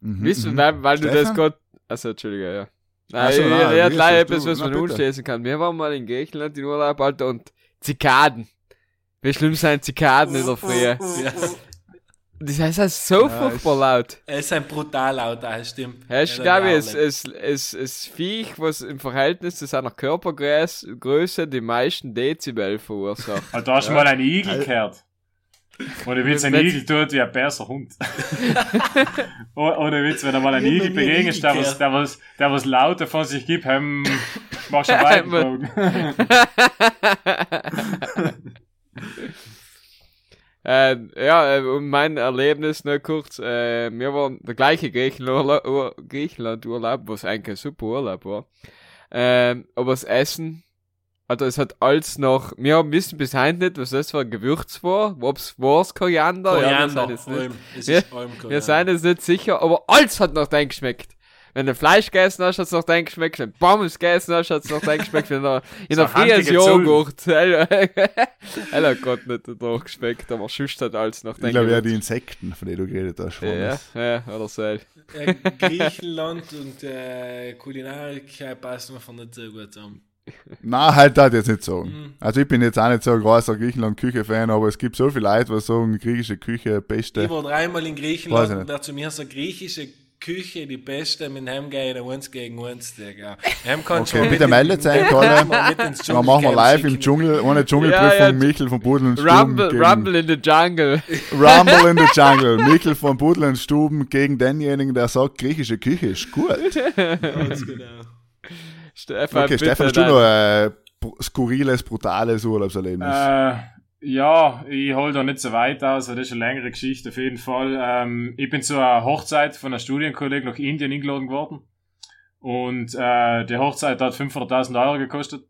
Mhm, Wisst du, mhm. weil, weil du das gerade. Also, Entschuldige, ja. Nein, so, nein, er hat leider etwas, was man unschließen kann. Wir waren mal in Griechenland in Urlaub, Alter, und Zikaden. Wie schlimm sind Zikaden in der Früh? ja. Das heißt, es ist so ja, furchtbar laut. Es ist ein brutal laut, das stimmt. Ja, ich glaube, es ist es, es Viech, was im Verhältnis zu seiner Körpergröße die meisten Dezibel verursacht. Also, da hast du ja. mal einen Igel gehört. Oder Witz, ein Igel tut wie ein bärser Hund. Oder Witz, wenn er mal einen Igel begegnest, der was, der was, der was lauter von sich gibt, hem, machst du weiter. Äh, ja, mein Erlebnis nur kurz. Äh, wir waren der gleiche Griechenland-Urlaub, was eigentlich ein super Urlaub war. Ähm, aber das Essen, also es hat alles noch, wir haben wissen bis heute nicht, was das für ein Gewürz war, ob's war's Koriander, ja, wir sind Koriander. jetzt nicht. Es Wir- wir Koriander. sind jetzt nicht sicher, aber alles hat noch dein geschmeckt. Wenn du Fleisch gegessen hast, hat's noch dein geschmeckt. Wenn du Pommes gegessen hast, hat's noch dein geschmeckt. Wenn du in So der Zullen. Joghurt. Er hat Gott nicht doch geschmeckt, aber hat alles noch Ich dein glaube, ja, die. Insekten, von denen du geredet hast. Ja, das. ja, oder so. Äh, Griechenland und äh, Kulinarik äh, passen einfach nicht so gut zusammen. Na, halt das jetzt nicht sagen. Mhm. Also ich bin jetzt auch nicht so ein großer Griechenland-Küche-Fan, aber es gibt so viele Leute, die sagen, griechische Küche, Ich beste. war dreimal in Griechenland ich und wer zu mir sagt, griechische Küche die beste, mit dem gehen eins gegen eins, Digga. Hem kannst Okay, bitte meldet euch alle. mit ins Dann machen wir live im. Dschungel, ohne Dschungelprüfung, Ja, ja. Michel von Pudel und Stuben. Rumble, gegen, Rumble in the Jungle. Rumble in the Jungle. Michel von Pudel und Stuben gegen denjenigen, der sagt, griechische Küche ist gut. Ganz genau. Stefan, Okay, Stefan, hast du noch ein br- skurriles, brutales Urlaubserlebnis? Äh, ja, ich hol da nicht so weit aus, das ist eine längere Geschichte auf jeden Fall. Ähm, ich bin zu einer Hochzeit von einem Studienkollegen nach Indien eingeladen worden. Und äh, die Hochzeit hat 500.000 Euro gekostet.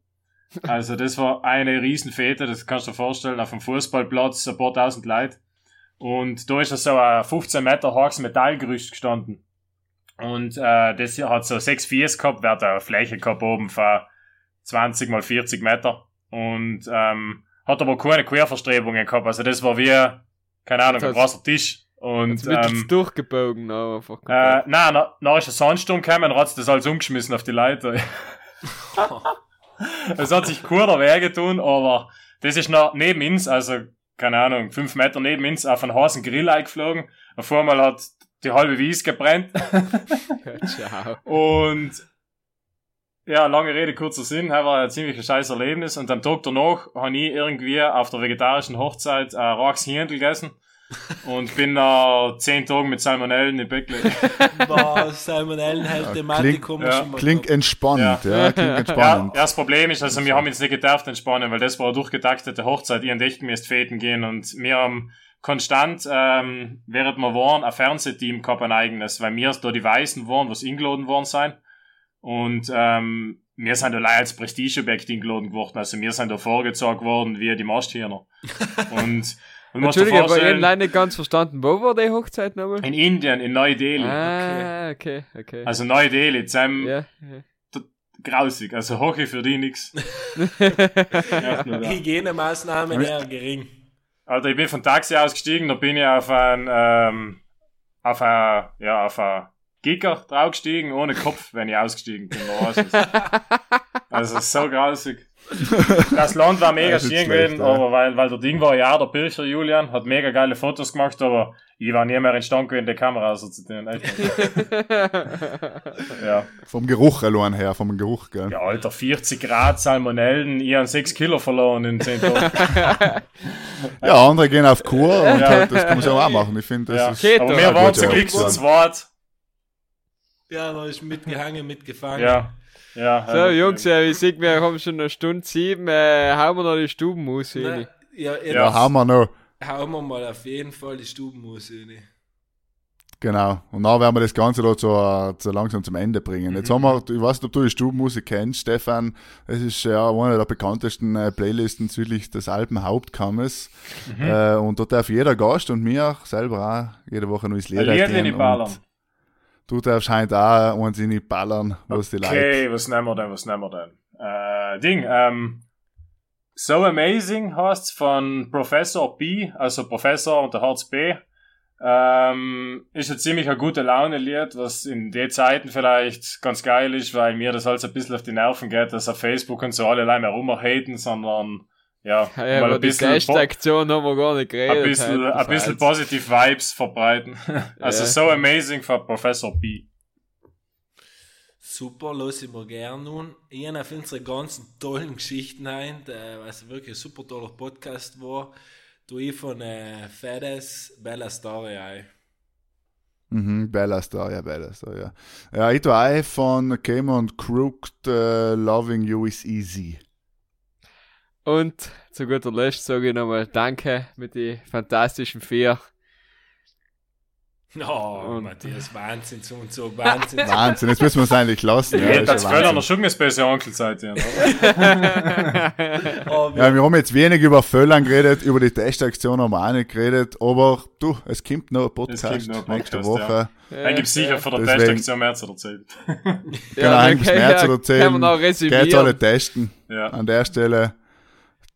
Also das war eine Riesenfete, das kannst du dir vorstellen, auf dem Fußballplatz ein paar tausend Leute. Und da ist so ein 15 Meter hohes Metallgerüst gestanden. Und äh, das hier hat so sechs Viers gehabt, wer hat eine Fläche gehabt oben von 20 mal 40 Meter. Und ähm, hat aber keine Querverstrebungen gehabt. Also das war wie, keine Ahnung, ein großer Tisch. Und Jetzt wird ähm, durchgebogen, noch einfach. äh, nein, na, na ist ein Sandsturm gekommen und hat das alles umgeschmissen auf die Leiter. es hat sich kurder Wege tun, aber das ist noch neben uns, also keine Ahnung, fünf Meter neben uns auf einen heißen Grill eingeflogen. Auf einmal hat die halbe Wies gebrennt. Ciao. Und ja, lange Rede, kurzer Sinn, das war ein ziemlich scheiß Erlebnis. Und am Tag danach habe ich irgendwie auf der vegetarischen Hochzeit ein Rachs Hirndl gegessen. Und bin nach zehn Tagen mit Salmonellen im Bett gelegen. Boah, Salmonellen hält Ja, Thematik klingt- ja, schon mal Klingt entspannt, ja, klingt Ja, entspannend. ja, das Problem ist, also wir haben jetzt nicht gedacht entspannen, weil das war eine durchgetaktete Hochzeit. Ich und echt müsst feten gehen und wir haben konstant, ähm, während wir waren, ein Fernsehteam gehabt, ein eigenes, weil wir da die Weißen waren, was eingeladen worden sein. Und ähm, wir sind da leider als Prestigeobjekt eingeladen geworden. Also wir sind da vorgezogen worden wie die Masthirner. Und, und Entschuldige, aber ich habe leider nicht ganz verstanden. Wo war die Hochzeit nochmal? in Indien, in Neu-Delhi. Ah, okay, okay. Also Neu-Delhi, zusammen ja, ja. grausig. Also Hockey für die nix. Hygienemaßnahmen eher gering. Also ich bin von Taxi ausgestiegen, da bin ich auf ein, ähm, auf ein, ja, auf ein Gicker draufgestiegen, ohne Kopf, wenn ich ausgestiegen bin. Also so grausig. Das Land war mega schön gewesen, ja. aber weil, weil der Ding war ja der Pilcher Julian, hat mega geile Fotos gemacht, aber ich war nie mehr in Stand gewesen, die Kamera nicht. Ja. Vom Geruch allein her, vom Geruch, gell? ja, Alter, 40 Grad Salmonellen, ich habe 6 Kilo verloren in 10 Tagen. Ja, andere gehen auf Kur und Ja. das kann man auch machen. Ich finde, das Ja. ist. Aber wir waren zum. Glück zu zweit. Ja, da ist mitgehangen, mitgefangen. Ja. Ja. So, Jungs, äh, ich sehe, wir haben schon eine Stunde sieben. Äh, hauen wir noch die Stubenmus Na, rein. ja, jetzt Ja. Da haben wir noch. hauen wir mal auf jeden Fall die Stubenmus rein. Genau. Und dann werden wir das Ganze da so, so langsam zum Ende bringen. Jetzt haben wir, ich weiß nicht, ob du die Stubenmusik kennst, Stefan. Es ist ja eine der bekanntesten äh, Playlisten südlich des Alpenhauptkammes. Äh, und dort darf jeder Gast und mir selber auch jede Woche neues Lied Ein Lied in die Ballern. Du darfst halt auch eins in die Ballern, was die Leute. Okay, was nehmen wir denn, was nehmen wir denn? Äh, Ding, ähm, So Amazing heißt's von Professor B, also Professor und der Herz B. Ähm, ist ein ziemlich ein gute Laune-Lied, was in den Zeiten vielleicht ganz geil ist, weil mir das alles ein bisschen auf die Nerven geht, dass auf Facebook und so alle allein mehr rumhaten, sondern ja, Ja, mal aber ein die bisschen, po Testaktion haben wir gar nicht geredet. ein bisschen, halt, ein bisschen positive Vibes verbreiten. also Ja. So Amazing von Professor B. Super, los ich mir gern nun. Ich habe auf unsere ganzen tollen Geschichten ein, der, was wirklich ein super toller Podcast war. Du ich von äh, Fedes Bella Story. Mhm, Bella Star, ja, Bella Star, ja. Ich tue von Came und Crooked äh, Loving You is Easy. Und zu guter Letzt sage ich nochmal Danke mit den fantastischen vier. Oh, Matthias, Wahnsinn, so und so, Wahnsinn. Wahnsinn, jetzt müssen wir es eigentlich lassen. Ja, Ja, das ist ja Völler Wahnsinn. noch schon eine bessere Onkelzeit, ja. oder? Wir, Ja, wir haben jetzt wenig über Völlern geredet, über die Testaktion haben wir auch nicht geredet, aber du, es kommt noch ein Podcast, noch ein nächste Podcast, Woche. Dann gibt es sicher von der Deswegen- Testaktion mehr zu erzählen. Genau, dann eigentlich kann- mehr zu ja, erzählen. Kann man noch Geht's resümieren. alle testen Ja. an der Stelle.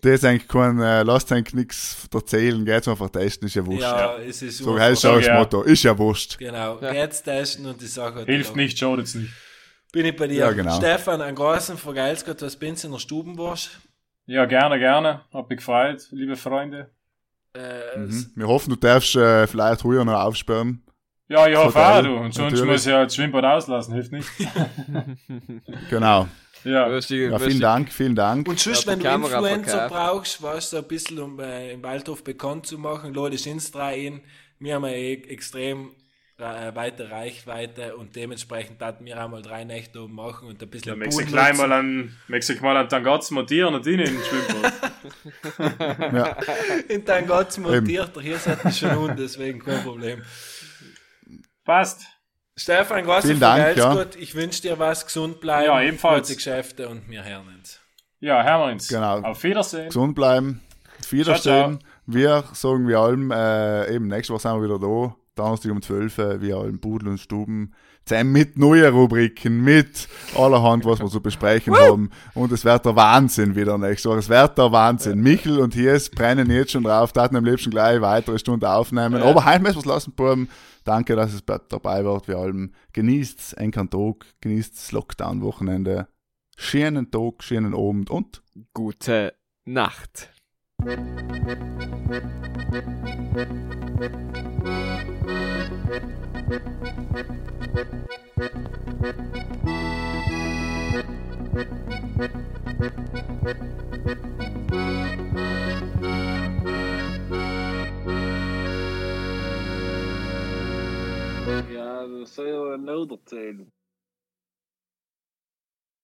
Das ist eigentlich kein, äh, lasst eigentlich nichts erzählen, geht's einfach testen, ist ja wurscht. ja, es ist So heißt auch das ja. Motto, ist ja wurscht. Genau, Ja. geht's testen und die Sache hat Hilft nicht, schadet's nicht. Bin ich bei dir. Ja, genau. Stefan, ein großen Vergeils Gott, was bin's in der Stubenbosch? Ja, gerne, gerne. Hab mich gefreut, liebe Freunde. Äh, Mhm. Wir hoffen, du darfst äh, vielleicht früher noch aufsperren. Ja, ich hoffe auch, du. Und sonst muss ich ja das Schwimmbad auslassen, hilft nicht. Genau. Ja, du- Ja, vielen Dank, vielen Dank. Und sonst, Ja, wenn du Kamera Influencer verkauft. brauchst, weißt du, ein bisschen, um äh, im Waldhof bekannt zu machen, ich ins rein. Wir haben eine e- extrem äh, weite Reichweite und dementsprechend hatten wir einmal drei Nächte oben machen und ein ja bisschen möchtest du gleich mal an, mal an Tangaz montieren und ihn in den Schwimmbad. Ja. In dein Gott montiert, hier seid ihr schon unten, deswegen kein Problem. Passt. Stefan, großes Vielen Dank, ja. gut. Ich wünsche dir was, gesund bleiben. Ja, ebenfalls. Gute Geschäfte und wir hören uns. Ja, hören wir uns. Genau. Auf Wiedersehen. Gesund bleiben. Auf Wiederstehen. Wir sagen wie allem, äh, eben nächste Woche sind wir wieder da. Donnerstag um 12 Uhr, wie allem Pudel und Stuben. Zusammen mit neuen Rubriken, mit allerhand, was wir zu besprechen haben. Und es wird der Wahnsinn wieder nächste Woche. Es wird der Wahnsinn. Michel und Hies brennen jetzt schon drauf, taten am liebsten gleich eine weitere Stunde aufnehmen. Aber heim müssen wir es lassen, Buben. Danke, dass es dabei wart. Wie allem genießt einen Tag, genießt das Lockdown-Wochenende. Schönen Tag, schönen Abend und Gute Nacht. Ja, dat zou je wel nodig zijn.